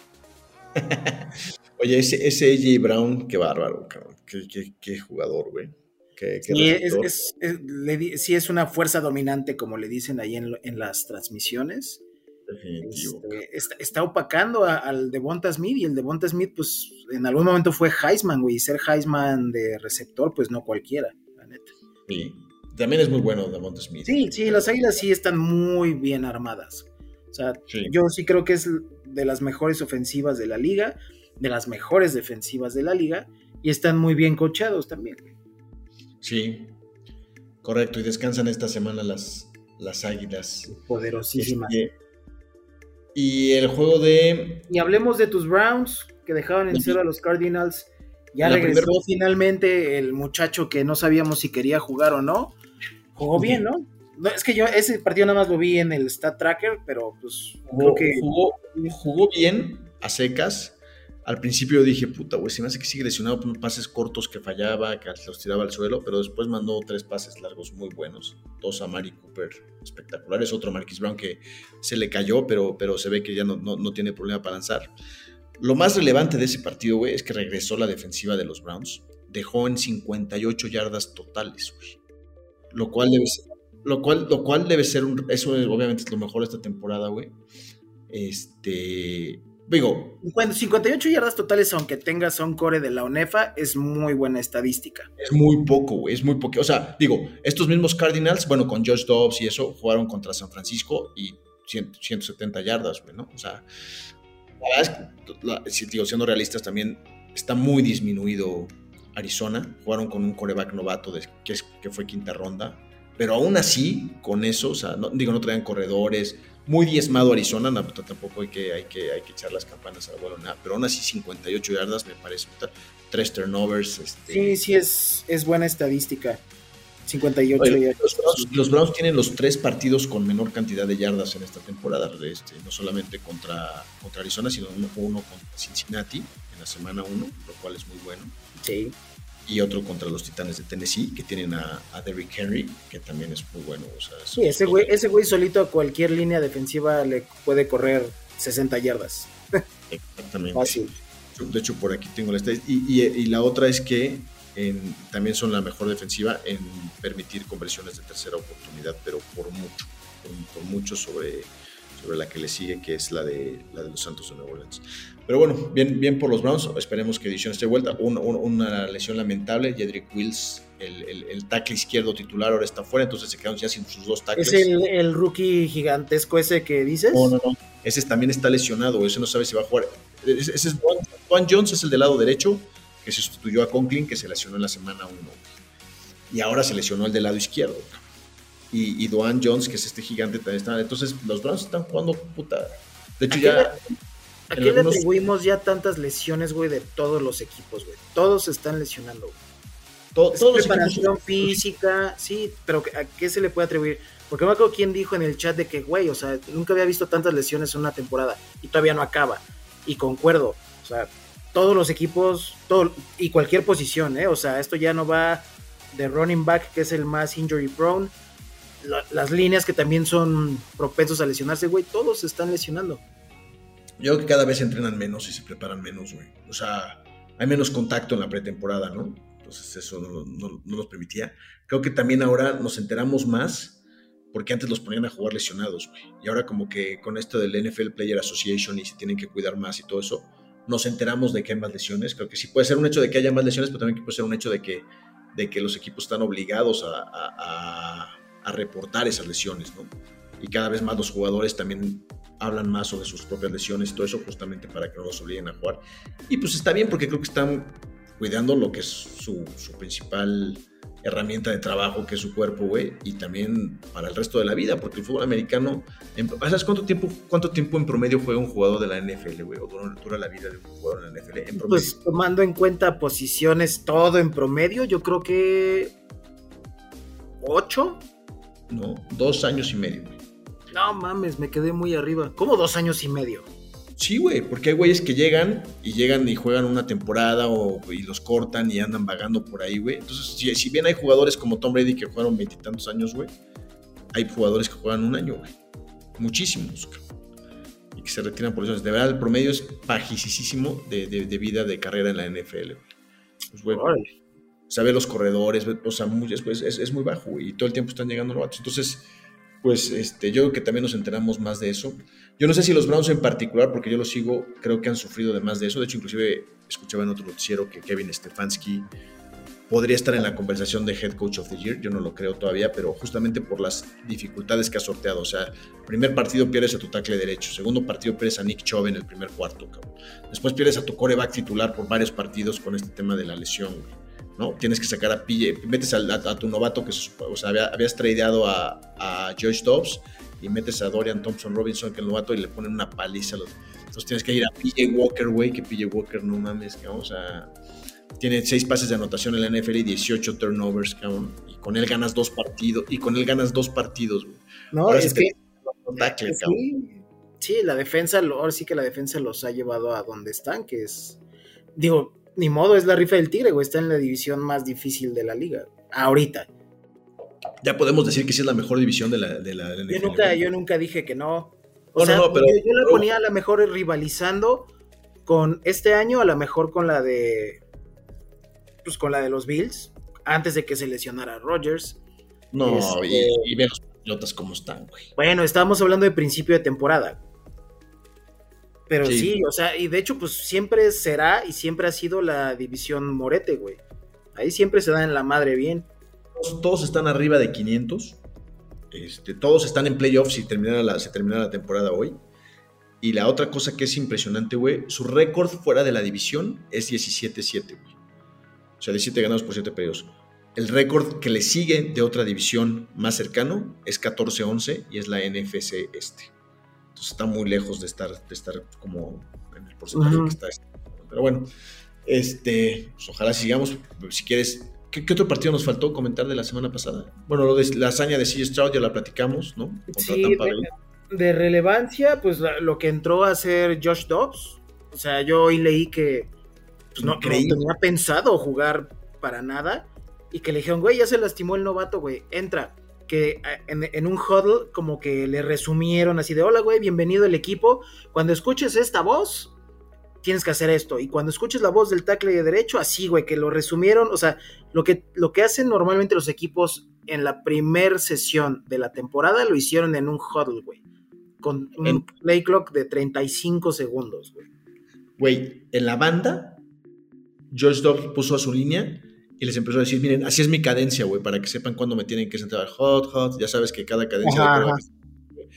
Speaker 4: (laughs)
Speaker 3: Oye, ese, ese AJ Brown, qué bárbaro, cabrón. Qué, qué, qué jugador, güey. Qué,
Speaker 4: sí, es, es, es, le, sí, es una fuerza dominante, como le dicen ahí en, en las transmisiones. Este, está, está, opacando a, al Devonta Smith y el Devonta Smith, pues en algún momento fue Heisman, güey. Y ser Heisman de receptor, pues no cualquiera, la neta.
Speaker 3: Sí, también es muy bueno Devonta Smith.
Speaker 4: Sí, sí, las águilas sí están muy bien armadas. O sea, sí. yo sí creo que es de las mejores ofensivas de la liga, de las mejores defensivas de la liga, y están muy bien cochados también.
Speaker 3: Sí, correcto, y descansan esta semana las, las águilas.
Speaker 4: Poderosísimas.
Speaker 3: Este, y el juego de.
Speaker 4: Y hablemos de tus Browns, que dejaban en cero a los Cardinals. Ya regresó primer... finalmente el muchacho que no sabíamos si quería jugar o no. Jugó bien, ¿no? no es que yo ese partido nada más lo vi en el Stat Tracker, pero pues
Speaker 3: jugó, creo que. Jugó, jugó bien a secas. Al principio dije, puta, güey, se me hace que sigue lesionado por pases cortos que fallaba, que los tiraba al suelo, pero después mandó tres pases largos muy buenos. Dos a Mari Cooper espectaculares, otro a Marquis Brown que se le cayó, pero, pero se ve que ya no, no, no tiene problema para lanzar. Lo más relevante de ese partido, güey, es que regresó la defensiva de los Browns. Dejó en 58 yardas totales, güey. Lo cual debe ser, lo cual, lo cual debe ser un, eso obviamente es lo mejor de esta temporada, güey. Este, digo.
Speaker 4: 58 yardas totales, aunque tengas un core de la ONEFA, es muy buena estadística.
Speaker 3: Es muy poco, güey, es muy poco. O sea, digo, estos mismos Cardinals, bueno, con Josh Dobbs y eso, jugaron contra San Francisco y 100, 170 yardas, güey, ¿no? O sea, la verdad es que, la, si digo, siendo realistas también, está muy disminuido Arizona. Jugaron con un coreback novato de, que, es, que fue quinta ronda. Pero aún así, con eso, o sea, no, digo, no traían corredores, muy diezmado Arizona, no, tampoco hay que, hay, que, hay que echar las campanas al vuelo, nada, pero aún así 58 yardas me parece, tres turnovers. Este...
Speaker 4: Sí, sí, es, es buena estadística. 58 Oye, yardas.
Speaker 3: Los Browns, los Browns, tienen los tres partidos con menor cantidad de yardas en esta temporada, este, no solamente contra, contra Arizona, sino uno, uno contra Cincinnati en la semana 1, lo cual es muy bueno.
Speaker 4: Sí
Speaker 3: y otro contra los Titanes de Tennessee, que tienen a, a Derrick Henry, que también es muy bueno. O sea,
Speaker 4: sí, ese güey, ese güey solito a cualquier línea defensiva le puede correr 60 yardas. (laughs)
Speaker 3: Exactamente.
Speaker 4: Fácil.
Speaker 3: De hecho, por aquí tengo la estadística. Y, y, y, la otra es que en, también son la mejor defensiva en permitir conversiones de tercera oportunidad, pero por mucho, por, por mucho sobre, sobre la que le sigue, que es la de, la de los Santos de Nueva Orleans. Pero bueno, bien, bien por los Browns. Esperemos que edición esté vuelta. una lesión lamentable. Jedrick Wills, el, el, el, tackle izquierdo titular, ahora está fuera, entonces se quedaron ya sin sus dos tackles.
Speaker 4: ¿Es el, el, rookie gigantesco ese que dices?
Speaker 3: No, no, no. Ese también está lesionado. Ese no sabe si va a jugar. Ese, es Juan, Jones, es el del lado derecho, que se sustituyó a Conklin, que se lesionó en la semana 1. Y ahora se lesionó el del lado izquierdo. Y, y Duan Jones, que es este gigante, también está. Entonces, los Browns están jugando puta. De hecho, ya.
Speaker 4: ¿A qué le atribuimos ya tantas lesiones, güey, de todos los equipos, güey? Todos se están lesionando, güey. Todo, todos preparación física, sí, pero ¿a qué se le puede atribuir? Porque no me acuerdo quién dijo en el chat de que, güey, o sea, nunca había visto tantas lesiones en una temporada y todavía no acaba. Y concuerdo, o sea, todos los equipos, todo, y cualquier posición, ¿eh? O sea, esto ya no va de running back, que es el más injury prone, las líneas que también son propensos a lesionarse, güey, todos se están lesionando.
Speaker 3: Yo creo que cada vez se entrenan menos y se preparan menos, güey. O sea, hay menos contacto en la pretemporada, ¿no? Entonces eso no, no, nos permitía. Creo que también ahora nos enteramos más porque antes los ponían a jugar lesionados, güey. Y ahora como que con esto del NFL Player Association y se tienen que cuidar más y todo eso, nos enteramos de que hay más lesiones. Creo que sí puede ser un hecho de que haya más lesiones, pero también puede ser un hecho de que, de que los equipos están obligados a, reportar esas lesiones, ¿no? Y cada vez más los jugadores también hablan más sobre sus propias lesiones todo eso justamente para que no los obliguen a jugar. Y pues está bien porque creo que están cuidando lo que es su, principal herramienta de trabajo, que es su cuerpo, güey, y también para el resto de la vida, porque el fútbol americano, ¿sabes cuánto tiempo, cuánto tiempo en promedio juega un jugador de la NFL, güey, o dura, la vida de un jugador de la NFL? En promedio?
Speaker 4: Pues tomando en cuenta posiciones, todo en promedio, yo creo que ocho.
Speaker 3: No, dos años y medio, güey.
Speaker 4: No mames, me quedé muy arriba. ¿Cómo dos años y medio?
Speaker 3: Sí, güey, porque hay güeyes que llegan y llegan y juegan una temporada o, y los cortan y andan vagando por ahí, güey. Entonces, si, bien hay jugadores como Tom Brady que jugaron veintitantos años, güey, hay jugadores que juegan un año, güey. Muchísimos, Y que se retiran por eso. De verdad, el promedio es bajísimo de, de, vida de carrera en la NFL, pues, güey. Sabe los corredores, o sea, pues, es, muy bajo. Y todo el tiempo están llegando novatos. Entonces, pues este, yo creo que también nos enteramos más de eso. Yo no sé si los Browns en particular, porque yo los sigo, creo que han sufrido de más de eso. De hecho, inclusive escuchaba en otro noticiero que Kevin Stefanski podría estar en la conversación de Head Coach of the Year. Yo no lo creo todavía, pero justamente por las dificultades que ha sorteado. O sea, primer partido pierdes a tu tackle derecho, segundo partido pierdes a Nick Chubb en el primer cuarto, cabrón. Después pierdes a tu coreback titular por varios partidos con este tema de la lesión, güey. ¿No? Tienes que sacar a PJ, metes a, tu novato que o sea, habías tradeado a, a Josh Dobbs y metes a Dorian Thompson Robinson, que es el novato, y le ponen una paliza. Entonces tienes que ir a PJ Walker, güey, que PJ Walker, no mames, que vamos a... Tiene seis pases de anotación en la NFL y 18 turnovers, cabrón. Y con él ganas dos partidos. Y con él ganas dos partidos, güey.
Speaker 4: No, es que... sí, sí, la defensa, ahora sí que la defensa los ha llevado a donde están, que es... Digo, ni modo, es la rifa del Tigre, güey. Está en la división más difícil de la liga. Ahorita.
Speaker 3: Ya podemos decir que sí es la mejor división de la, de la,
Speaker 4: yo, nunca, yo nunca dije que no. O sea, yo, la ponía a la mejor rivalizando con este año, a la mejor con la de. Pues con la de los Bills, antes de que se lesionara Rodgers.
Speaker 3: No, y, este y ve los pilotas cómo están, güey.
Speaker 4: Bueno, estábamos hablando de principio de temporada. Pero sí. o sea, y de hecho, pues siempre será y siempre ha sido la división Morete, güey. Ahí siempre se da en la madre bien.
Speaker 3: Todos, están arriba de 500. Este, todos están en playoffs si terminara la, se terminara la temporada hoy. Y la otra cosa que es impresionante, güey, su récord fuera de la división es 17-7, güey. O sea, 17 ganados por 7 periodos. El récord que le sigue de otra división más cercano es 14-11 y es la NFC este. Entonces está muy lejos de estar, de estar como en el porcentaje que está. Pero bueno, este, pues ojalá sigamos. Si quieres, ¿qué, otro partido nos faltó comentar de la semana pasada? Bueno, lo de la hazaña de CJ Stroud ya la platicamos, ¿no?
Speaker 4: sí, de, relevancia, pues lo que entró a ser Josh Dobbs. O sea, yo hoy leí que pues, no, no, tenía pensado jugar para nada y que le dijeron, güey, ya se lastimó el novato, güey, entra que en, un huddle como que le resumieron así de, hola güey, bienvenido al equipo, cuando escuches esta voz, tienes que hacer esto, y cuando escuches la voz del tackle de derecho, así güey, que lo resumieron, o sea, lo que, lo que hacen normalmente los equipos en la primer sesión de la temporada lo hicieron en un huddle, güey, con un
Speaker 3: En-
Speaker 4: play clock de 35 segundos, güey.
Speaker 3: Güey, en la banda, George Dobbs puso a su línea y les empezó a decir, miren, así es mi cadencia, güey, para que sepan cuándo me tienen que sentar. Hot, hot, ya sabes que cada cadencia...
Speaker 4: Ajá,
Speaker 3: de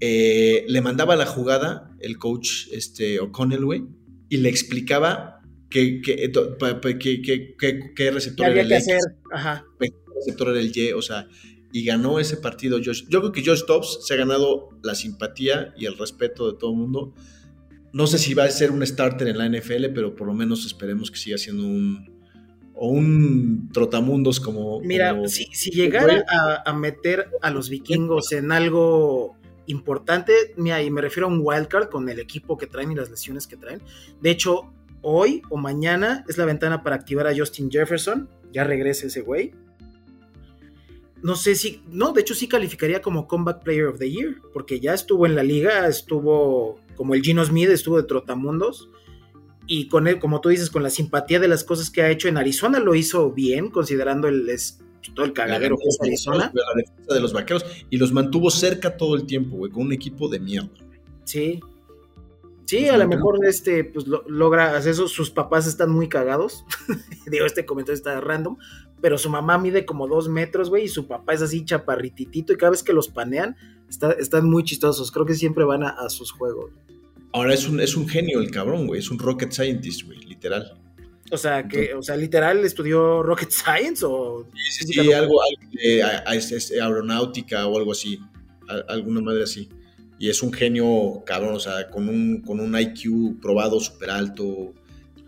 Speaker 3: Eh, le mandaba la jugada el coach este, O'Connell, güey, y le explicaba qué que, pa- que- que- que- receptor
Speaker 4: ¿Qué
Speaker 3: era el X?
Speaker 4: Ajá.
Speaker 3: qué receptor era el Y, o sea, y ganó ese partido. Josh. Yo creo que Josh Dobbs se ha ganado la simpatía y el respeto de todo el mundo. No sé si va a ser un starter en la NFL, pero por lo menos esperemos que siga siendo un o un trotamundos como
Speaker 4: Mira,
Speaker 3: como-
Speaker 4: si, si llegara a, a meter a los vikingos en algo importante, mira, y me refiero a un wildcard con el equipo que traen y las lesiones que traen. De hecho, hoy o mañana es la ventana para activar a Justin Jefferson. Ya regresa ese güey. No sé si, no, de hecho sí calificaría como Comeback Player of the Year, porque ya estuvo en la liga, estuvo como el Gino Smith, estuvo de Trotamundos. Y con él, como tú dices, con la simpatía de las cosas que ha hecho en Arizona, lo hizo bien, considerando el, es- todo el cagadero que es Arizona.
Speaker 3: La defensa de los vaqueros y los mantuvo cerca todo el tiempo, güey, con un equipo de mierda.
Speaker 4: Sí. Sí,
Speaker 3: Pues
Speaker 4: a lo
Speaker 3: me
Speaker 4: mejor este, pues lo- logra hacer eso. Sus papás están muy cagados. (laughs) Digo, este comentario está random. Pero su mamá mide como dos metros, güey, y su papá es así chaparrititito. Y cada vez que los panean, está- están muy chistosos. Creo que siempre van a, a sus juegos.
Speaker 3: Ahora es un, es un genio el cabrón, güey, es un rocket scientist, güey, literal.
Speaker 4: O sea, que, o sea, literal estudió Rocket (laughs) Science o.
Speaker 3: Sí, sí, sí, algo, de aeronáutica o algo así, a- alguna madre así. Y es un genio cabrón, o sea, con un, con un IQ probado súper alto.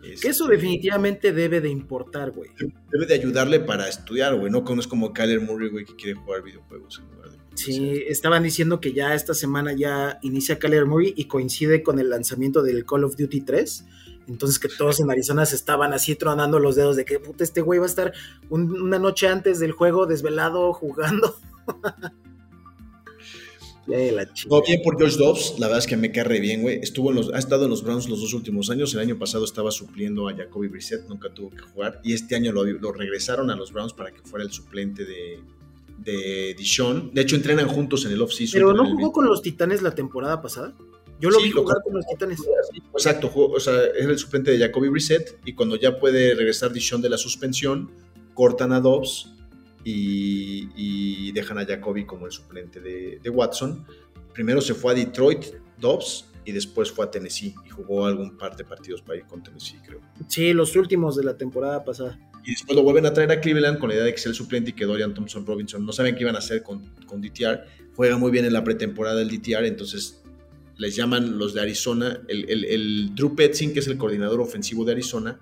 Speaker 3: Es-
Speaker 4: Que eso definitivamente debe de importar, güey.
Speaker 3: Debe de ayudarle para estudiar, güey, no es como Kyler Murray, güey, que quiere jugar videojuegos de...
Speaker 4: Sí, estaban diciendo que ya esta semana ya inicia Kyler Murray y coincide con el lanzamiento del Call of Duty 3. Entonces que todos en Arizona se estaban así tronando los dedos de que puta este güey va a estar un- una noche antes del juego desvelado jugando. (laughs) La.
Speaker 3: Todo bien por George Dobbs, la verdad es que me cae re bien, güey. Estuvo en los, ha estado en los Browns los dos últimos años. El año pasado estaba supliendo a Jacoby Brissett, nunca tuvo que jugar. Y este año lo, lo regresaron a los Browns para que fuera el suplente de, de Dishon. De hecho, entrenan juntos en el off-season.
Speaker 4: Pero no jugó con los Titanes la temporada pasada. Yo lo
Speaker 3: Sí,
Speaker 4: vi jugar con los Titanes.
Speaker 3: Exacto, o sea, era el suplente de Jacoby Brissett y cuando ya puede regresar Dishon de la suspensión, cortan a Dobbs y, y dejan a Jacoby como el suplente de, de Watson. Primero se fue a Detroit, Dobbs, y después fue a Tennessee y jugó algún par de partidos para ir con Tennessee, creo.
Speaker 4: Sí, los últimos de la temporada pasada.
Speaker 3: Y después lo vuelven a traer a Cleveland con la idea de que sea el suplente y que Dorian Thompson Robinson no saben qué iban a hacer con, con DTR. Juega muy bien en la pretemporada el DTR, entonces les llaman los de Arizona. El, el, el Drew Petzing, que es el coordinador ofensivo de Arizona,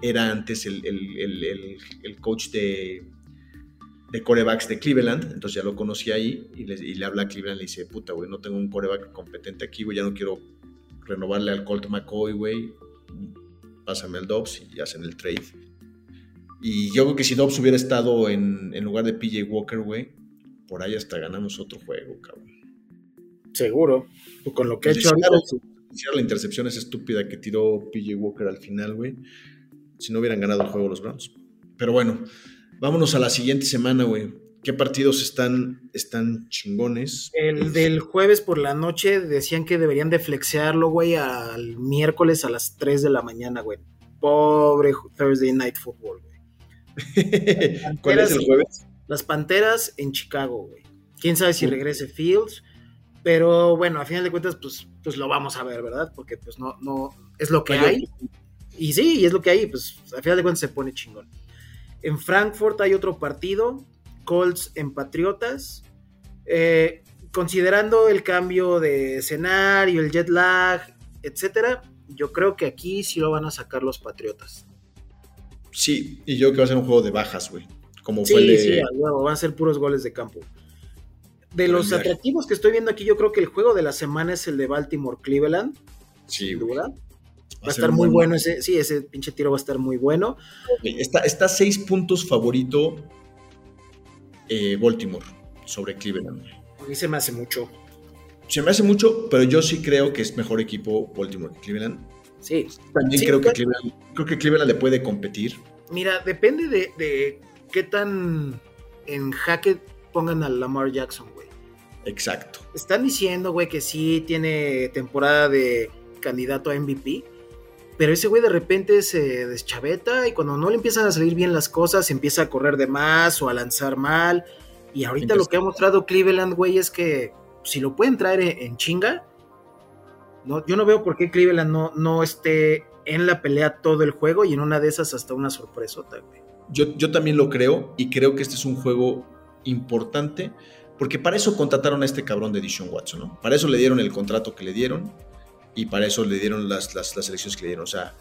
Speaker 3: era antes el, el, el, el- el coach de, de corebacks de Cleveland, entonces ya lo conocí ahí y le, y le habla a Cleveland y le dice, puta, güey, no tengo un coreback competente aquí, güey, ya no quiero renovarle al Colt McCoy, güey, pásame al Dobbs y hacen el trade. Y yo creo que si Dobbs hubiera estado en, en lugar de PJ Walker, güey, por ahí hasta ganamos otro juego, cabrón.
Speaker 4: Seguro. Con lo que ha hecho ahorita.
Speaker 3: hicieron- hicieron la intercepción esa estúpida que tiró PJ Walker al final, güey. Si no hubieran ganado el juego los Browns. Pero bueno, vámonos a la siguiente semana, güey. ¿Qué partidos están, están chingones?
Speaker 4: El del jueves por la noche decían que deberían de flexearlo, güey, al miércoles a las 3 de la mañana, güey. Pobre Thursday Night Football, güey. (laughs)
Speaker 3: ¿Cuál es el jueves?
Speaker 4: Las Panteras en Chicago, güey. Quién sabe si regrese Fields, pero bueno, a final de cuentas, pues, pues lo vamos a ver, ¿verdad? Porque pues no, no, es lo que
Speaker 3: Oye,
Speaker 4: hay. Y sí, y es lo que hay, pues a final de cuentas se pone chingón. En Frankfurt hay otro partido, Colts en Patriotas. Eh, considerando el cambio de escenario, el jet lag, etcétera, yo creo que aquí sí lo van a sacar los Patriotas.
Speaker 3: Sí, y yo creo que va a ser un juego de bajas, güey. Como
Speaker 4: Sí,
Speaker 3: fue el de...
Speaker 4: sí, a huevo, van a ser puros goles de campo. De los atractivos que estoy viendo aquí, yo creo que el juego de la semana es el de Baltimore-Cleveland,
Speaker 3: Sí,
Speaker 4: sin duda.
Speaker 3: Va
Speaker 4: a estar muy
Speaker 3: buen-
Speaker 4: bueno ese, sí, ese pinche tiro va a estar muy bueno.
Speaker 3: Está, está seis puntos favorito eh, Baltimore sobre Cleveland.
Speaker 4: A mí se me hace mucho.
Speaker 3: Se me hace mucho, pero yo sí creo que es mejor equipo Baltimore que Cleveland.
Speaker 4: Sí.
Speaker 3: También
Speaker 4: Sí,
Speaker 3: creo, que Cleveland, creo que Cleveland le puede competir.
Speaker 4: Mira, depende de, de qué tan en jaque pongan a Lamar Jackson, güey.
Speaker 3: Exacto.
Speaker 4: Están diciendo, güey, que sí tiene temporada de candidato a MVP. Pero ese güey de repente se deschaveta y cuando no le empiezan a salir bien las cosas, empieza a correr de más o a lanzar mal. Y ahorita lo que ha mostrado Cleveland, güey, es que si lo pueden traer en chinga, no, yo no veo por qué Cleveland no, no esté en la pelea todo el juego y en una de esas hasta una sorpresota, güey.
Speaker 3: Yo, yo también lo creo y creo que este es un juego importante porque para eso contrataron a este cabrón de Dishon Watson, ¿no? Para eso le dieron el contrato que le dieron y para eso le dieron las, las, las elecciones que le dieron. O sea,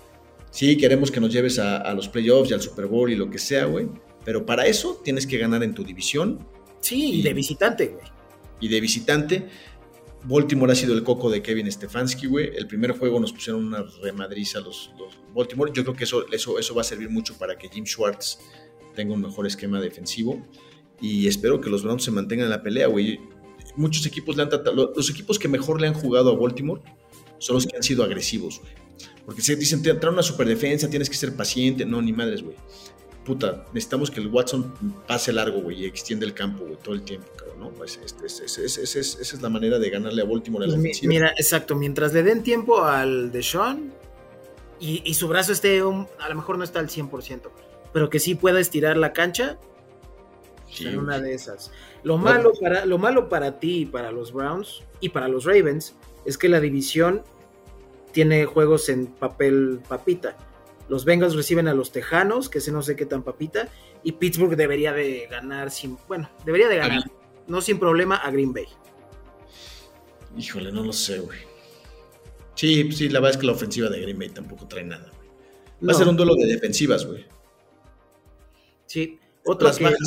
Speaker 3: sí, queremos que nos lleves a, a los playoffs y al Super Bowl y lo que sea, güey. Pero para eso tienes que ganar en tu división.
Speaker 4: Sí, y, de visitante, güey.
Speaker 3: Y de visitante. Baltimore ha sido el coco de Kevin Stefanski, güey. El primer juego nos pusieron una remadriza los, los Baltimore. Yo creo que eso, eso, eso va a servir mucho para que Jim Schwartz tenga un mejor esquema defensivo. Y espero que los Browns se mantengan en la pelea, güey. Muchos equipos le han tratado. Los equipos que mejor le han jugado a Baltimore son los que han sido agresivos, güey. Porque se dicen, te trae una super defensa, tienes que ser paciente. No, ni madres, güey. Puta, necesitamos que el Watson pase largo, güey, y extiende el campo, güey, todo el tiempo, cabrón, ¿no? Pues, este, este, este, esa es la manera de ganarle a Baltimore en la ofensiva.
Speaker 4: Mira, exacto, mientras le den tiempo al de Sean y, y, su brazo esté, un, a lo mejor no está al 100%, pero que sí pueda estirar la cancha, sí, en una de esas. Lo malo, para, lo malo para ti y para los Browns y para los Ravens es que la división tiene juegos en papel papita. Los Bengals reciben a los Tejanos, que ese no sé qué tan papita, y Pittsburgh debería de ganar sin, bueno, debería de ganar, no sin problema a Green Bay.
Speaker 3: Híjole, no lo sé, güey. Sí, sí, la verdad es que la ofensiva de Green Bay tampoco trae nada, güey. Va no. a ser un duelo de defensivas, güey.
Speaker 4: Sí, otro
Speaker 3: Las que, bajas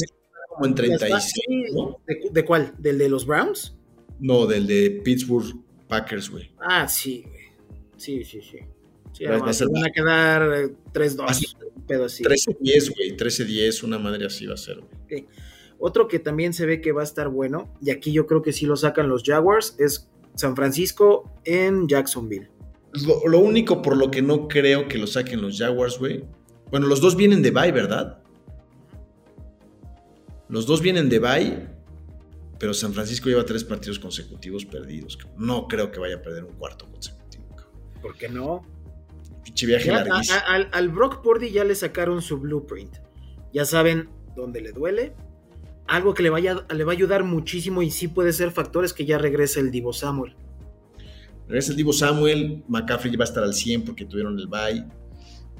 Speaker 3: como en 36,
Speaker 4: ¿no? ¿De, ¿De, cuál? ¿Del de los Browns?
Speaker 3: No, del de Pittsburgh Packers, güey.
Speaker 4: Ah, sí, güey. Sí, sí, sí. Sí, va, además, van a quedar 3-2. Pedo así.
Speaker 3: 13-10, güey. 13-10, una madre así va a ser, güey.
Speaker 4: Okay. Otro que también se ve que va a estar bueno, y aquí yo creo que sí lo sacan los Jaguars, es San Francisco en Jacksonville.
Speaker 3: Lo, lo único por lo que no creo que lo saquen los Jaguars, güey. Bueno, los dos vienen de bye, ¿verdad? Los dos vienen de bye, pero San Francisco lleva tres partidos consecutivos perdidos. No creo que vaya a perder un cuarto consecutivo.
Speaker 4: ¿Por qué no?
Speaker 3: Pinche viaje
Speaker 4: ya,
Speaker 3: larguísimo.
Speaker 4: A, a, al, al Brock Purdy ya le sacaron su blueprint. Ya saben dónde le duele. Algo que le, vaya, le va a ayudar muchísimo y sí puede ser factores que ya regrese el Divo Samuel.
Speaker 3: Regresa el Divo Samuel, McCaffrey va a estar al 100 porque tuvieron el bye.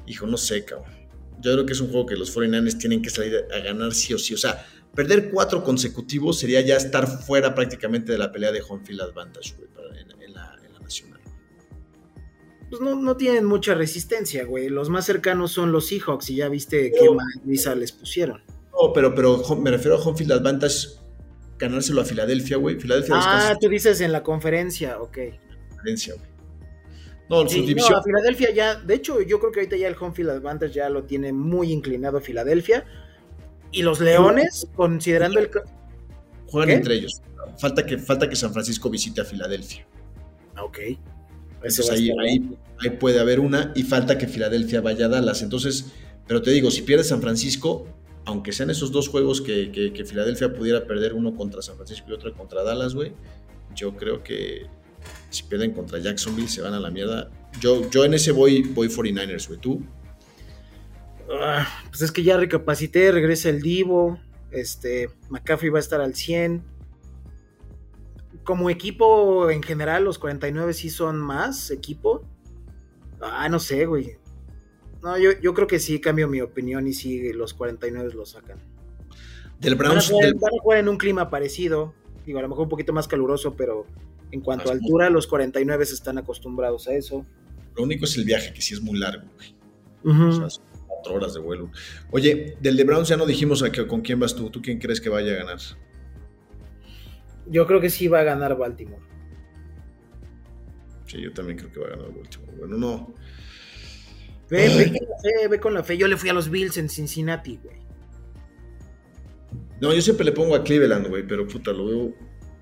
Speaker 3: Hijo, no sé, cabrón. Yo creo que es un juego que los 49ers tienen que salir a ganar sí o sí. O sea, perder cuatro consecutivos sería ya estar fuera prácticamente de la pelea de home field advantage, güey, en, en, la, en, la, nacional.
Speaker 4: Pues no, no, tienen mucha resistencia, güey. Los más cercanos son los Seahawks y ya viste qué madriza les pusieron.
Speaker 3: No, pero, pero me refiero a home field advantage, ganárselo a Filadelfia, güey. Filadelfia
Speaker 4: ah, descansa. tú dices en la conferencia, ok.
Speaker 3: Conferencia, güey. No,
Speaker 4: sí,
Speaker 3: su división.
Speaker 4: No, a Filadelfia ya, de hecho, yo creo que ahorita ya el home field advantage ya lo tiene muy inclinado Filadelfia. Y los Leones, considerando el.
Speaker 3: Juegan ¿Qué? entre ellos. Falta que, falta que San Francisco visite a Filadelfia.
Speaker 4: Ok.
Speaker 3: Entonces ahí, ahí, ahí, puede haber una y falta que Filadelfia vaya a Dallas. Entonces, pero te digo, si pierde San Francisco, aunque sean esos dos juegos que, que, que Filadelfia pudiera perder uno contra San Francisco y otro contra Dallas, güey, yo creo que si pierden contra Jacksonville se van a la mierda. Yo, yo en ese voy, voy 49ers, güey. ¿Tú?
Speaker 4: Ah, pues es que ya recapacité, regresa el Divo, este, McCaffrey va a estar al 100. Como equipo en general, los 49 sí son más equipo. Ah, no sé, güey. No, yo, yo creo que sí cambio mi opinión y sí los 49 lo sacan.
Speaker 3: Del Browns.
Speaker 4: Van a, jugar,
Speaker 3: del...
Speaker 4: van a jugar en un clima parecido. Digo, a lo mejor un poquito más caluroso, pero en cuanto más a altura, muy... los 49 están acostumbrados a eso.
Speaker 3: Lo único es el viaje, que sí es muy largo, güey. Uh -huh. o sea, cuatro horas de vuelo. Oye, del de Browns ya no dijimos a que, con quién vas tú. ¿Tú quién crees que vaya a ganar?
Speaker 4: Yo creo que sí va a ganar Baltimore.
Speaker 3: Sí, yo también creo que va a ganar Baltimore. Bueno, no.
Speaker 4: Ve, ve, con la fe, ve con la fe. Yo le fui a los Bills en Cincinnati, güey.
Speaker 3: No, yo siempre le pongo a Cleveland, güey, pero puta, lo veo.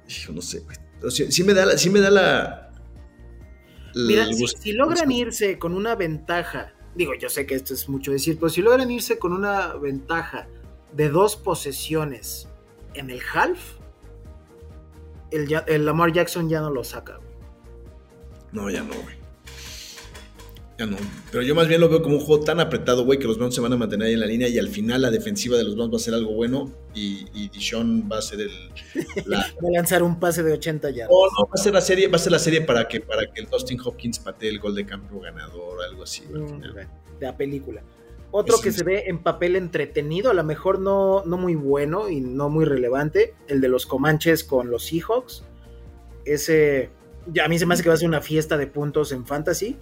Speaker 3: Hijo, no sé, güey. O sea, sí me da la. Sí me da la,
Speaker 4: la Mira, si, si, logran irse con una ventaja, digo, yo sé que esto es mucho decir, pero si logran irse con una ventaja de dos posesiones en el half, el, Lamar Jackson ya no lo saca.
Speaker 3: No, ya no, güey. Ya no. Pero yo más bien lo veo como un juego tan apretado, güey, que los Browns se van a mantener ahí en la línea y al final la defensiva de los Browns va a ser algo bueno y, y Dishon va a ser el. (laughs) La,
Speaker 4: Va a lanzar un pase de 80 yardas.
Speaker 3: no, no, va a ser la serie, va a ser la serie para que, para que el Dustin Hopkins patee el gol de campo ganador, algo así. güey, al
Speaker 4: Mm,
Speaker 3: final.
Speaker 4: de la película. Otro que se ve en papel entretenido, a lo mejor no, no muy bueno y no muy relevante, el de los Comanches con los Seahawks. Ese, ya a mí se me hace que va a ser una fiesta de puntos en Fantasy.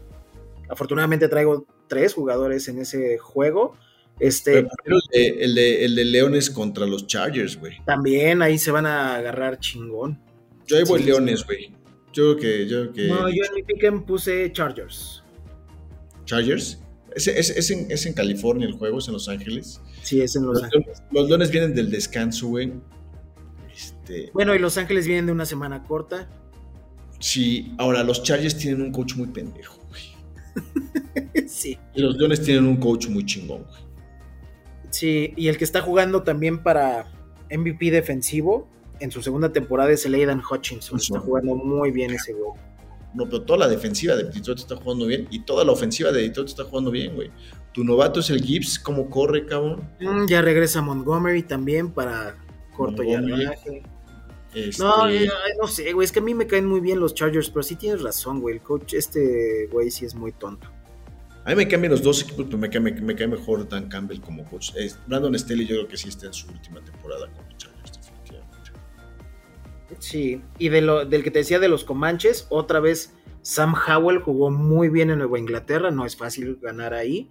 Speaker 4: Afortunadamente traigo tres jugadores en ese juego. Este,
Speaker 3: Pero el, de, el, de, el de Leones contra los Chargers, güey.
Speaker 4: también ahí se van a agarrar chingón.
Speaker 3: Yo ahí voy
Speaker 4: Sí,
Speaker 3: Leones, güey. Yo creo que. Yo creo que
Speaker 4: No, yo en mi pick puse Chargers.
Speaker 3: Chargers. Es, es, es en, es en California el juego, es en Los Ángeles.
Speaker 4: Sí, es en Los
Speaker 3: Los,
Speaker 4: Ángeles.
Speaker 3: los Leones vienen del descanso, güey. Este,
Speaker 4: Bueno, y Los Ángeles vienen de una semana corta.
Speaker 3: sí, ahora los Chargers tienen un coach muy pendejo, güey.
Speaker 4: Sí.
Speaker 3: Y los Leones tienen un coach muy chingón, güey.
Speaker 4: Sí, y el que está jugando también para MVP defensivo en su segunda temporada es el Aidan Hutchinson. Está
Speaker 3: Ujú.
Speaker 4: jugando muy bien ese güey.
Speaker 3: No, pero toda la defensiva de Detroit está jugando bien y toda la ofensiva de Detroit está jugando bien, güey. Tu novato es el Gibbs, ¿cómo corre, cabrón?
Speaker 4: Mm, ya regresa Montgomery también para corto yardaje.
Speaker 3: Este,
Speaker 4: No, ay, no sé, güey, es que a mí me caen muy bien los Chargers, pero sí tienes razón, güey. El coach, este güey, sí es muy tonto.
Speaker 3: A mí me cambian los dos equipos, pero me cae, me, me cae mejor Dan Campbell como coach. Brandon Staley yo creo que sí está en su última temporada con los Chargers, definitivamente.
Speaker 4: Sí, y del que te decía de los Comanches, otra vez Sam Howell jugó muy bien en Nueva Inglaterra, no es fácil ganar ahí.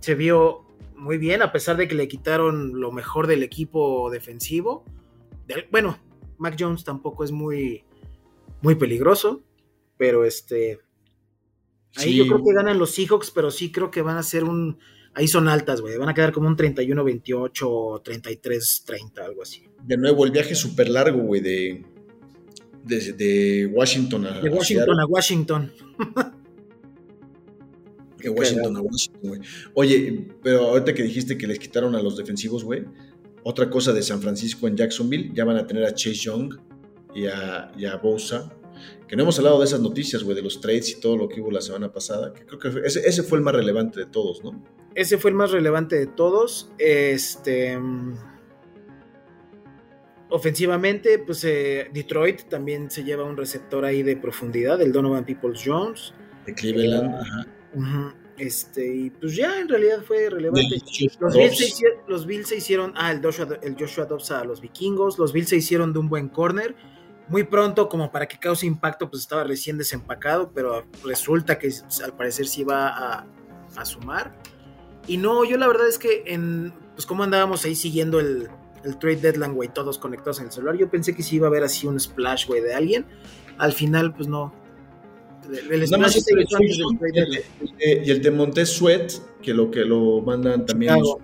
Speaker 4: Se vio muy bien, a pesar de que le quitaron lo mejor del equipo defensivo. Bueno, Mac Jones tampoco es muy, muy peligroso, pero este. Ahí
Speaker 3: Sí.
Speaker 4: yo creo que ganan los Seahawks, pero sí creo que van a ser un. Ahí son altas, güey. Van a quedar como un 31-28 o 33-30, algo así.
Speaker 3: De nuevo, el viaje súper largo, güey, de, de, de Washington a
Speaker 4: De Washington a Washington. (laughs)
Speaker 3: De Washington a Washington, güey. Oye, pero ahorita que dijiste que les quitaron a los defensivos, güey. Otra cosa de San Francisco en Jacksonville, ya van a tener a Chase Young y a, y a Bosa. Que no hemos hablado de esas noticias, güey, de los trades y todo lo que hubo la semana pasada. Que creo que ese, ese fue el más relevante de todos, ¿no?
Speaker 4: Ese fue el más relevante de todos. Este. Ofensivamente, pues eh, Detroit también se lleva un receptor ahí de profundidad, el Donovan Peoples Jones.
Speaker 3: De Cleveland. ajá.
Speaker 4: Ujú, Este, y pues ya en realidad fue relevante.
Speaker 3: De Joshua
Speaker 4: Los Bills,
Speaker 3: Dobbs.
Speaker 4: se hicieron, los Bills se hicieron. Ah, el Joshua, el Joshua Dobbs a los vikingos. Los Bills se hicieron de un buen corner. Muy pronto, como para que cause impacto, pues estaba recién desempacado, pero resulta que al parecer sí va a, a sumar. Y no, yo la verdad es que en. Pues como andábamos ahí siguiendo el, el trade deadline, güey, todos conectados en el celular, yo pensé que sí iba a haber así un splash, güey, de alguien. Al final, pues no. El, el
Speaker 3: Nada más
Speaker 4: splash
Speaker 3: el y el de Montez Sweat, que lo que lo mandan también los,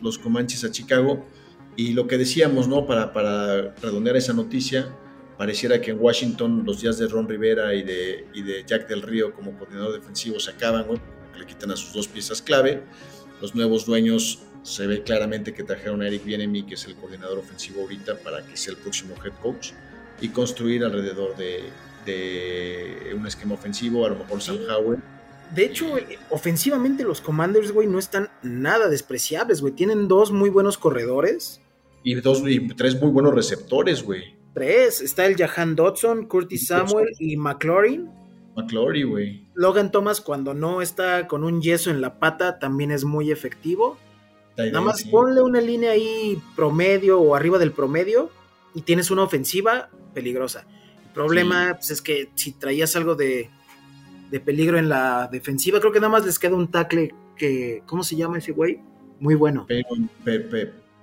Speaker 3: los Comanches a Chicago. Y lo que decíamos, ¿no? Para, para redondear esa noticia, pareciera que en Washington los días de Ron Rivera y de, y de Jack del Río como coordinador defensivo se acaban, güey, porque le quitan a sus dos piezas clave. Los nuevos dueños se ve claramente que trajeron a Eric Bienemy, que es el coordinador ofensivo ahorita, para que sea el próximo head coach y construir alrededor de, de un esquema ofensivo, a lo mejor Sam. Howell.
Speaker 4: De hecho, ofensivamente los Commanders, güey, no están nada despreciables, güey. Tienen dos muy buenos corredores.
Speaker 3: Y, dos, y tres muy buenos receptores, güey.
Speaker 4: Tres. Está el Jahan Dodson, Curtis Samuel y McLaurin.
Speaker 3: McClory, güey.
Speaker 4: Logan Thomas, cuando no está con un yeso en la pata, también es muy efectivo. Nada más
Speaker 3: sí.
Speaker 4: ponle una línea ahí promedio o arriba del promedio y tienes una ofensiva peligrosa. El problema pues, es que si traías algo de, de peligro en la defensiva, creo que nada más les queda un tackle que, ¿cómo se llama ese güey? Muy bueno.
Speaker 3: Payne,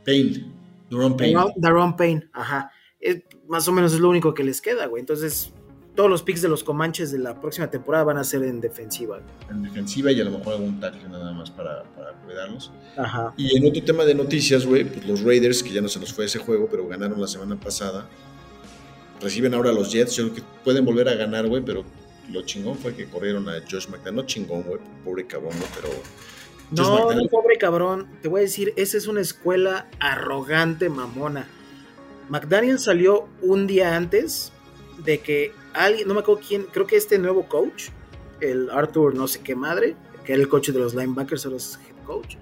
Speaker 3: Payne. Duron Payne.
Speaker 4: Daron- Daron Payne, ajá. Más o menos es lo único que les queda, güey. Entonces, todos los picks de los Comanches de la próxima temporada van a ser en defensiva.
Speaker 3: En defensiva y a lo mejor algún tackle nada más para, para cuidarlos.
Speaker 4: Ajá.
Speaker 3: Y en otro tema de noticias, güey, pues los Raiders, que ya no se nos fue ese juego, pero ganaron la semana pasada, reciben ahora a los Jets. Yo creo que pueden volver a ganar, güey, pero lo chingón fue que corrieron a Josh McDaniel. No chingón, güey, pobre cabrón, güey, pero. Josh
Speaker 4: No,
Speaker 3: McDaniel-
Speaker 4: no, pobre cabrón. Te voy a decir, esa es una escuela arrogante, mamona. McDaniel salió un día antes de que alguien, no me acuerdo quién, creo que este nuevo coach, el Arthur no sé qué madre, que era el coach de los linebackers, ahora es head coach,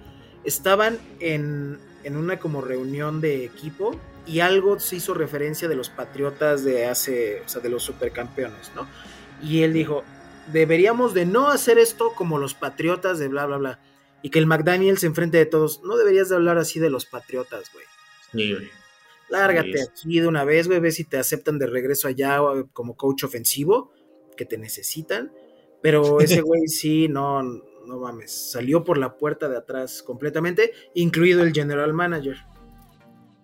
Speaker 4: estaban en, en una como reunión de equipo y algo se hizo referencia de los Patriotas de hace, o sea, de los supercampeones, ¿no? Y él dijo, deberíamos de no hacer esto como los Patriotas de bla, bla, bla. Y que el McDaniel se enfrente de todos. No deberías de hablar así de los Patriotas, güey.
Speaker 3: Sí, güey.
Speaker 4: Lárgate
Speaker 3: Sí.
Speaker 4: aquí de una vez, güey, ve si te aceptan de regreso allá o, como coach ofensivo, que te necesitan. Pero (laughs) ese güey sí, no, no mames, salió por la puerta de atrás completamente, incluido el general manager.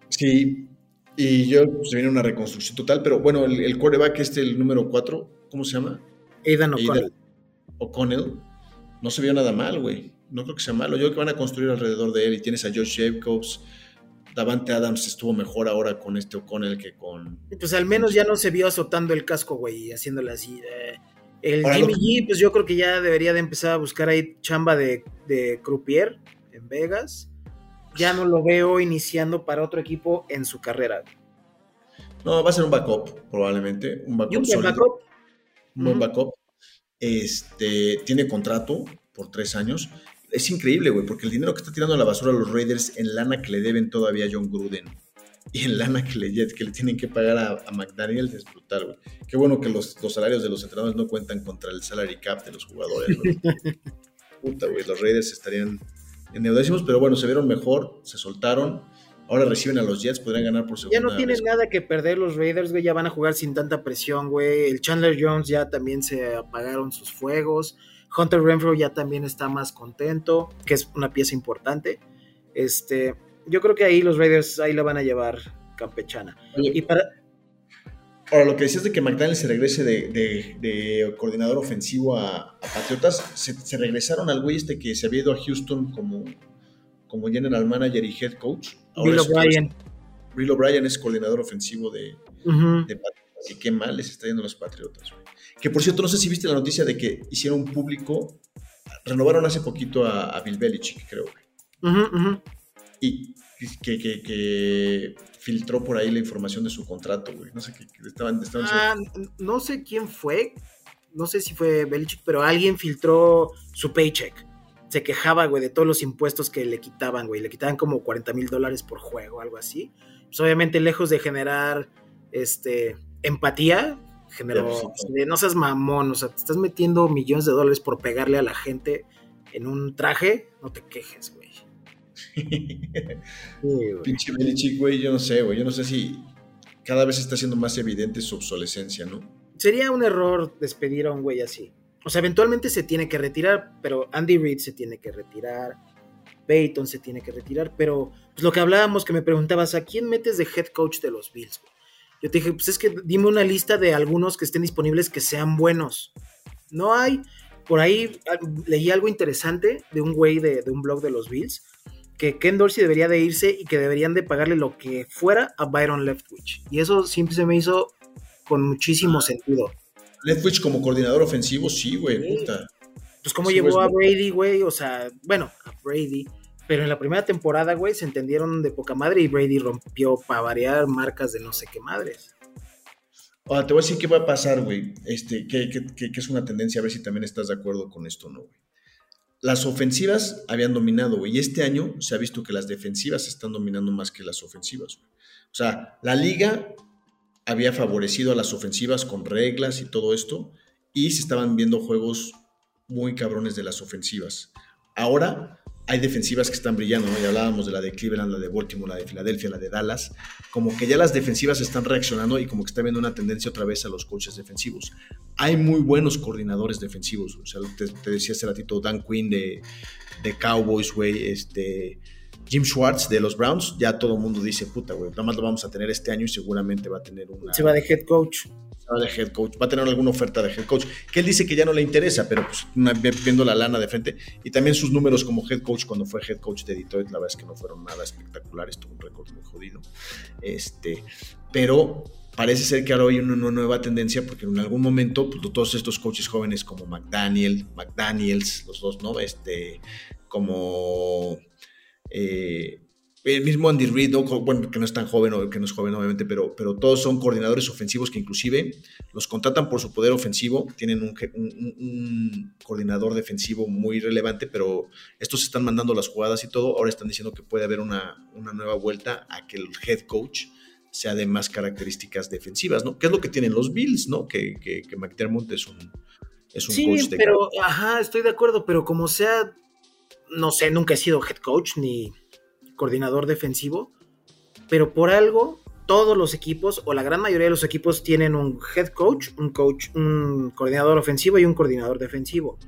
Speaker 3: Sí, y yo pues, se viene una reconstrucción total, pero bueno, el, el quarterback este, el número 4, ¿cómo se llama?
Speaker 4: Aidan
Speaker 3: Aidan
Speaker 4: O'Connell.
Speaker 3: O'Connell, no se vio nada mal, güey. No creo que sea malo. Yo creo que van a construir alrededor de él y tienes a Josh Jacobs. Davante Adams estuvo mejor ahora con este O'Connell que con...
Speaker 4: Pues al menos ya no se vio azotando el casco, güey, y haciéndole así. eh. El Jimmy
Speaker 3: que-
Speaker 4: G, pues yo creo que ya debería de empezar a buscar ahí chamba de, de croupier en Vegas. Ya no lo veo iniciando para otro equipo en su carrera.
Speaker 3: No, va a ser un backup, probablemente. Un backup
Speaker 4: un backup.
Speaker 3: un buen backup. Este, tiene contrato por tres años. Es increíble, güey, porque el dinero que está tirando a la basura a los Raiders en lana que le deben todavía a John Gruden y en lana que le, que le tienen que pagar a, a McDaniel es brutal, güey. Qué bueno que los, los salarios de los entrenadores no cuentan contra el salary cap de los jugadores, güey. (laughs) Puta, güey, los Raiders estarían endeudadísimos, pero bueno, se vieron mejor, se soltaron. Ahora reciben a los Jets, podrían ganar por segunda
Speaker 4: Ya no tienen
Speaker 3: vez.
Speaker 4: nada que perder los Raiders, güey. Ya van a jugar sin tanta presión, güey. El Chandler Jones ya también se apagaron sus fuegos. Hunter Renfro ya también está más contento, que es una pieza importante. Este, yo creo que ahí los Raiders ahí la van a llevar campechana.
Speaker 3: Oye,
Speaker 4: Y para,
Speaker 3: Ahora, lo que decías de que McDaniel se regrese de, de- de coordinador ofensivo a, a Patriotas, se, se regresaron al güey este que se había ido a Houston como, como general manager y head coach. Ahora
Speaker 4: Bill
Speaker 3: es-
Speaker 4: O'Brien.
Speaker 3: Bill O'Brien es coordinador ofensivo de,
Speaker 4: Ujú.
Speaker 3: de Patriotas. Y qué mal les está yendo a los Patriotas. Que por cierto, no sé si viste la noticia de que hicieron público, renovaron hace poquito a, a Bill Belichick, creo. güey.
Speaker 4: Ujú, ujú.
Speaker 3: Y que, que- que filtró por ahí la información de su contrato, güey. No sé qué qué estaban... estaban
Speaker 4: Ah, no sé quién fue, no sé si fue Belichick, pero alguien filtró su paycheck. Se quejaba, güey, de todos los impuestos que le quitaban, güey. Le quitaban como 40 mil dólares por juego, algo así. Pues obviamente, lejos de generar este, empatía,
Speaker 3: sí.
Speaker 4: de, no seas mamón, o sea, te estás metiendo millones de dólares por pegarle a la gente en un traje, no te quejes, güey. (laughs) Sí, güey.
Speaker 3: Pinche Belichick, güey, yo no sé, güey. Yo no sé si cada vez está siendo más evidente su obsolescencia, ¿no?
Speaker 4: sería un error despedir a un güey así. O sea, eventualmente se tiene que retirar, pero Andy Reid se tiene que retirar, Peyton se tiene que retirar, pero pues lo que hablábamos, que me preguntabas, ¿a quién metes de head coach de los Bills? güey? Yo te dije, pues es que dime una lista de algunos que estén disponibles que sean buenos. No hay. Por ahí ah, leí algo interesante de un güey de, de un blog de los Bills, que Ken Dorsey debería de irse y que deberían de pagarle lo que fuera a Byron Leftwich. Y eso siempre se me hizo con muchísimo sentido.
Speaker 3: Leftwich como coordinador ofensivo, sí, güey,
Speaker 4: Sí.
Speaker 3: puta.
Speaker 4: Pues cómo
Speaker 3: Sí,
Speaker 4: llevó
Speaker 3: güey,
Speaker 4: a Brady, güey, o sea, bueno, a Brady, pero en la primera temporada, güey, se entendieron de poca madre y Brady rompió para variar marcas de no sé qué madres.
Speaker 3: Ahora, te voy a decir qué va a pasar, güey. Este, que, es una tendencia, a ver si también estás de acuerdo con esto o no, güey. Las ofensivas habían dominado, güey, y este año se ha visto que las defensivas están dominando más que las ofensivas, güey. O sea, la liga había favorecido a las ofensivas con reglas y todo esto, y se estaban viendo juegos muy cabrones de las ofensivas. Ahora hay defensivas que están brillando, ¿no? Ya hablábamos de la de Cleveland, la de Baltimore, la de Filadelfia, la de Dallas. Como que ya las defensivas están reaccionando y como que está viendo una tendencia otra vez a los coaches defensivos. Hay muy buenos coordinadores defensivos. O sea, te, decía hace ratito Dan Quinn de, de Cowboys, güey, este... Jim Schwartz de los Browns, ya todo el mundo dice, puta, güey, nada más lo vamos a tener este año y seguramente va a tener una
Speaker 4: Se va de head coach.
Speaker 3: De head coach, va a tener alguna oferta de head coach, que él dice que ya no le interesa, pero pues viendo la lana de frente y también sus números como head coach cuando fue head coach de Detroit, la verdad es que no fueron nada espectaculares, tuvo un récord muy jodido. Este, pero parece ser que ahora hay una, una nueva tendencia porque en algún momento pues, todos estos coaches jóvenes como McDaniel, McDaniels, los dos, ¿no? Este, como eh, el mismo Andy Reid, ¿no? bueno, que no es tan joven, o que no es joven obviamente, pero, pero todos son coordinadores ofensivos que inclusive los contratan por su poder ofensivo, tienen un, un, un, coordinador defensivo muy relevante, pero estos están mandando las jugadas y todo, ahora están diciendo que puede haber una, una nueva vuelta a que el head coach sea de más características defensivas, ¿no? ¿Qué es lo que tienen los Bills, ¿no? Que, que, que McDermott es un, es un
Speaker 4: sí,
Speaker 3: coach de
Speaker 4: pero, ajá, estoy de acuerdo, pero como sea, no sé, nunca he sido head coach ni coordinador defensivo, pero por algo todos los equipos o la gran mayoría de los equipos tienen un head coach, un coach, un coordinador ofensivo y un coordinador defensivo.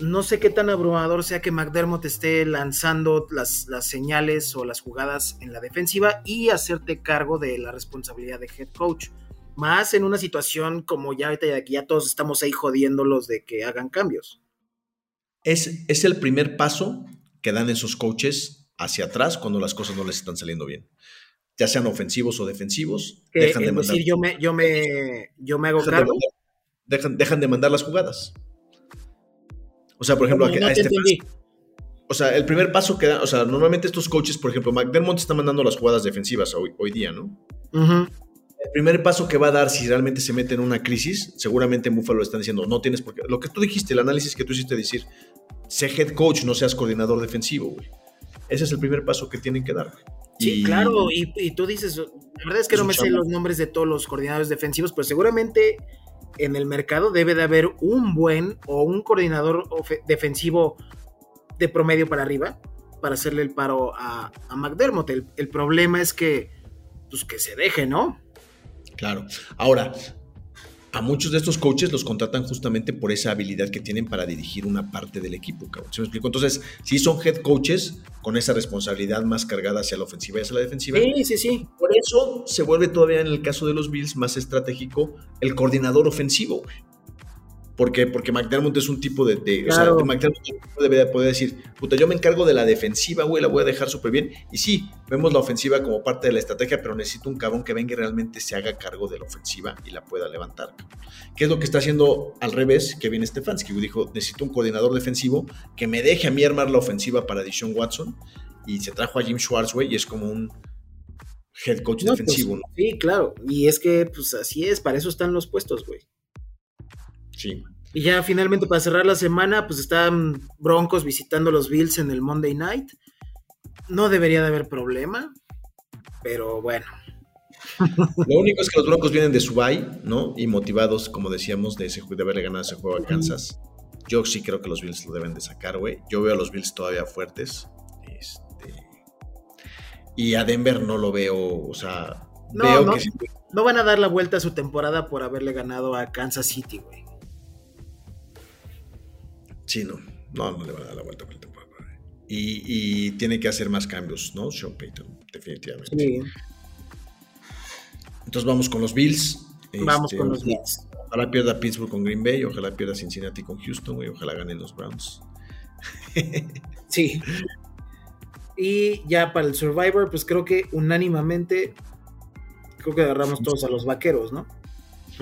Speaker 4: No sé qué tan abrumador sea que McDermott esté lanzando las, señales o las jugadas en la defensiva y hacerte cargo de la responsabilidad de head coach. Más en una situación como ya ahorita ya, ya todos estamos ahí jodiéndolos de que hagan cambios.
Speaker 3: Es, es el primer paso que dan esos coaches hacia atrás cuando las cosas no les están saliendo bien. Ya sean ofensivos o defensivos.
Speaker 4: Que, dejan de mandar. Decir, yo me, yo me, yo me hago
Speaker 3: dejan
Speaker 4: cargo.
Speaker 3: De mandar, dejan, dejan, de mandar las jugadas. O sea, por ejemplo,
Speaker 4: no,
Speaker 3: a,
Speaker 4: no
Speaker 3: a este. O sea, el primer paso que dan, o sea, normalmente estos coaches, por ejemplo, McDermott está mandando las jugadas defensivas hoy, hoy día, ¿no?
Speaker 4: Uh -huh.
Speaker 3: El primer paso que va a dar si realmente se mete en una crisis, seguramente en Buffalo están diciendo, no tienes por qué. Lo que tú dijiste, el análisis que tú hiciste, decir, sé head coach, no seas coordinador defensivo, güey. Ese es el primer paso que tienen que dar.
Speaker 4: Sí, y... claro, y, y, tú dices, la verdad es que no me sé los nombres de todos los coordinadores defensivos, pero seguramente en el mercado debe de haber un buen o un coordinador defensivo de promedio para arriba para hacerle el paro a, a McDermott. El, el, problema es que, pues que se deje, ¿no?
Speaker 3: Claro. Ahora, a muchos de estos coaches los contratan justamente por esa habilidad que tienen para dirigir una parte del equipo, cabrón. ¿Se me explico? Entonces, si son head coaches con esa responsabilidad más cargada hacia la ofensiva y hacia la defensiva.
Speaker 4: Sí, sí, sí.
Speaker 3: Por eso se vuelve todavía en el caso de los Bills más estratégico el coordinador ofensivo. ¿Por qué? Porque McDermott es un tipo de. de
Speaker 4: claro.
Speaker 3: O sea, McDermott debe poder decir, puta, yo me encargo de la defensiva, güey, la voy a dejar súper bien. Y sí, vemos la ofensiva como parte de la estrategia, pero necesito un cabrón que venga y realmente se haga cargo de la ofensiva y la pueda levantar. ¿Qué es lo que está haciendo al revés Kevin Stefanski? Dijo, necesito un coordinador defensivo que me deje a mí armar la ofensiva para Dishon Watson. Y se trajo a Jim Schwartz, güey, y es como un head coach
Speaker 4: no,
Speaker 3: defensivo,
Speaker 4: pues,
Speaker 3: ¿no?
Speaker 4: Sí, claro. Y es que, pues así es, para eso están los puestos, güey.
Speaker 3: Sí.
Speaker 4: Y ya finalmente para cerrar la semana, pues están Broncos visitando los Bills en el Monday Night. No debería de haber problema, pero bueno. (laughs)
Speaker 3: Lo único es que los Broncos vienen de Subay, ¿no? Y motivados, como decíamos, de, ese, de haberle ganado ese juego a Kansas. Yo sí creo que los Bills lo deben de sacar, güey. Yo veo a los Bills todavía fuertes. Este... Y a Denver no lo veo, o sea,
Speaker 4: no,
Speaker 3: veo
Speaker 4: no,
Speaker 3: que...
Speaker 4: No van a dar la vuelta a su temporada por haberle ganado a Kansas City, güey.
Speaker 3: Sí, no. No, no le van a dar la vuelta por temporada. Y, y, tiene que hacer más cambios, ¿no? Sean Payton, definitivamente.
Speaker 4: Sí.
Speaker 3: Entonces vamos con los Bills.
Speaker 4: Vamos este, con los Bills.
Speaker 3: Ojalá pierda Pittsburgh con Green Bay, ojalá pierda Cincinnati con Houston, güey, ojalá ganen los Browns. (laughs)
Speaker 4: sí. Y ya para el Survivor, pues creo que unánimamente, creo que agarramos todos a los vaqueros, ¿no?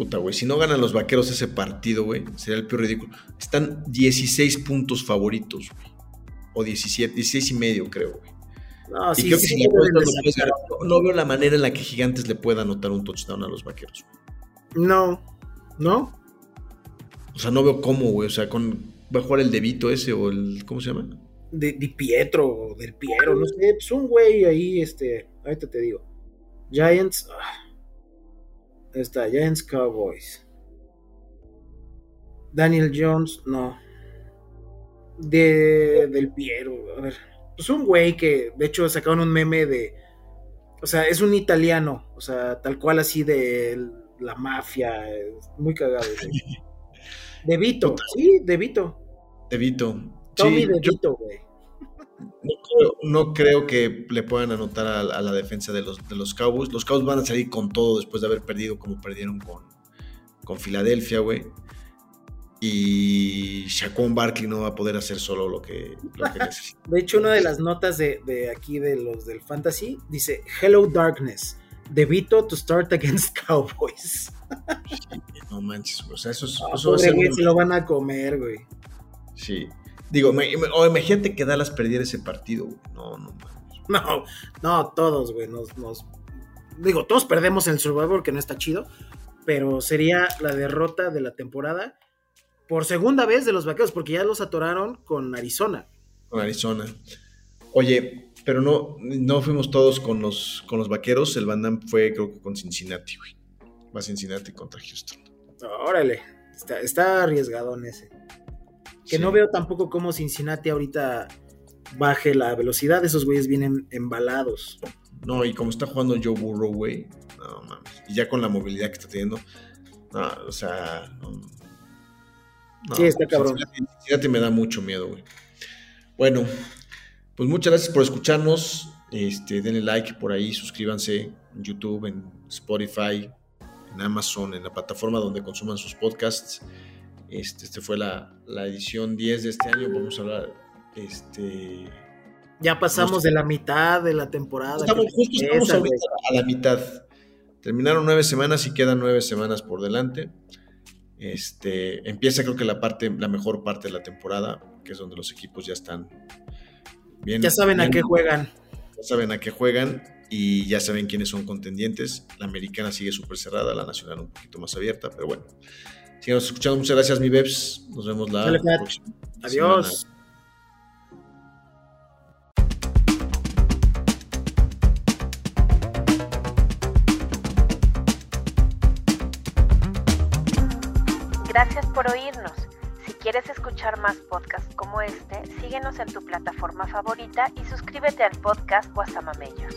Speaker 3: Puta, güey, si no ganan los vaqueros ese partido, güey, sería el peor ridículo. Están 16 puntos favoritos, güey. O 17, 16 y medio, creo, güey.
Speaker 4: No,
Speaker 3: y
Speaker 4: sí,
Speaker 3: creo que
Speaker 4: sí,
Speaker 3: si no, no, no, veo la manera en la que Gigantes le pueda anotar un touchdown a los vaqueros.
Speaker 4: Güey. No, ¿no?
Speaker 3: O sea, no veo cómo, güey. O sea, con, va a jugar el Debito ese o el. ¿Cómo se llama?
Speaker 4: De, de Pietro, o del Piero, no sé. Pues un güey ahí, este. Ahorita te digo. Giants. Ah. Está, Giants Cowboys. Daniel Jones, no. De, del Piero, a ver. Pues un güey que, de hecho, sacaron un meme de. O sea, es un italiano. O sea, tal cual así de la mafia. Muy cagado. (laughs) De Vito, sí, De Vito.
Speaker 3: De Vito.
Speaker 4: Tommy
Speaker 3: sí,
Speaker 4: De Vito, güey.
Speaker 3: No creo, no creo, que le puedan anotar a, a, la defensa de los, de los Cowboys. Los Cowboys van a salir con todo después de haber perdido como perdieron con, con Filadelfia, güey. Y Shaquon Barkley no va a poder hacer solo lo que, lo que (laughs) necesita.
Speaker 4: De hecho, una de las notas de, de, aquí de los del Fantasy dice: Hello Darkness, debito to start against (laughs) Cowboys.
Speaker 3: Sí, no manches, o sea, eso, es, eso
Speaker 4: va a ser. Güey, se lo van a comer, güey.
Speaker 3: Sí. Digo, me, me, o imagínate que Dallas perdiera ese partido, güey. No, no mames.
Speaker 4: No, no, todos, güey, nos, nos... Digo, todos perdemos en el Survivor, que no está chido, pero sería la derrota de la temporada por segunda vez de los vaqueros, porque ya los atoraron con Arizona.
Speaker 3: Con Arizona. Oye, pero no, no fuimos todos con los, con los vaqueros. El Van Damme fue, creo que con Cincinnati, güey. Va Cincinnati contra Houston.
Speaker 4: Órale, está, está arriesgado en ese. Que
Speaker 3: Sí.
Speaker 4: no veo tampoco cómo Cincinnati ahorita baje la velocidad. Esos güeyes vienen embalados.
Speaker 3: No, y como está jugando Joe Burrow, güey. No mames. Y ya con la movilidad que está teniendo. No, o sea. No, no,
Speaker 4: Sí, está cabrón.
Speaker 3: Cincinnati, Cincinnati me da mucho miedo, güey. Bueno, pues muchas gracias por escucharnos. Este, denle like por ahí, suscríbanse en YouTube, en Spotify, en Amazon, en la plataforma donde consuman sus podcasts. Este, este fue la, la edición 10 de este año. Vamos a hablar. Este,
Speaker 4: Ya pasamos de la mitad de la temporada.
Speaker 3: Estamos, justo estamos
Speaker 4: tristeza,
Speaker 3: ahorita a la mitad. Terminaron nueve semanas y quedan nueve semanas por delante. Este, empieza creo que la parte, la mejor parte de la temporada, que es donde los equipos ya están bien.
Speaker 4: Ya saben a qué juegan.
Speaker 3: Ya saben a qué juegan y ya saben quiénes son contendientes. La americana sigue súper cerrada, la nacional un poquito más abierta, pero bueno. Sigamos escuchando. Muchas gracias, mi Bebs. Nos vemos la próxima.
Speaker 4: Adiós.
Speaker 3: semana.
Speaker 5: Gracias por oírnos. Si quieres escuchar más podcasts como este, síguenos en tu plataforma favorita y suscríbete al podcast Guasamamellos.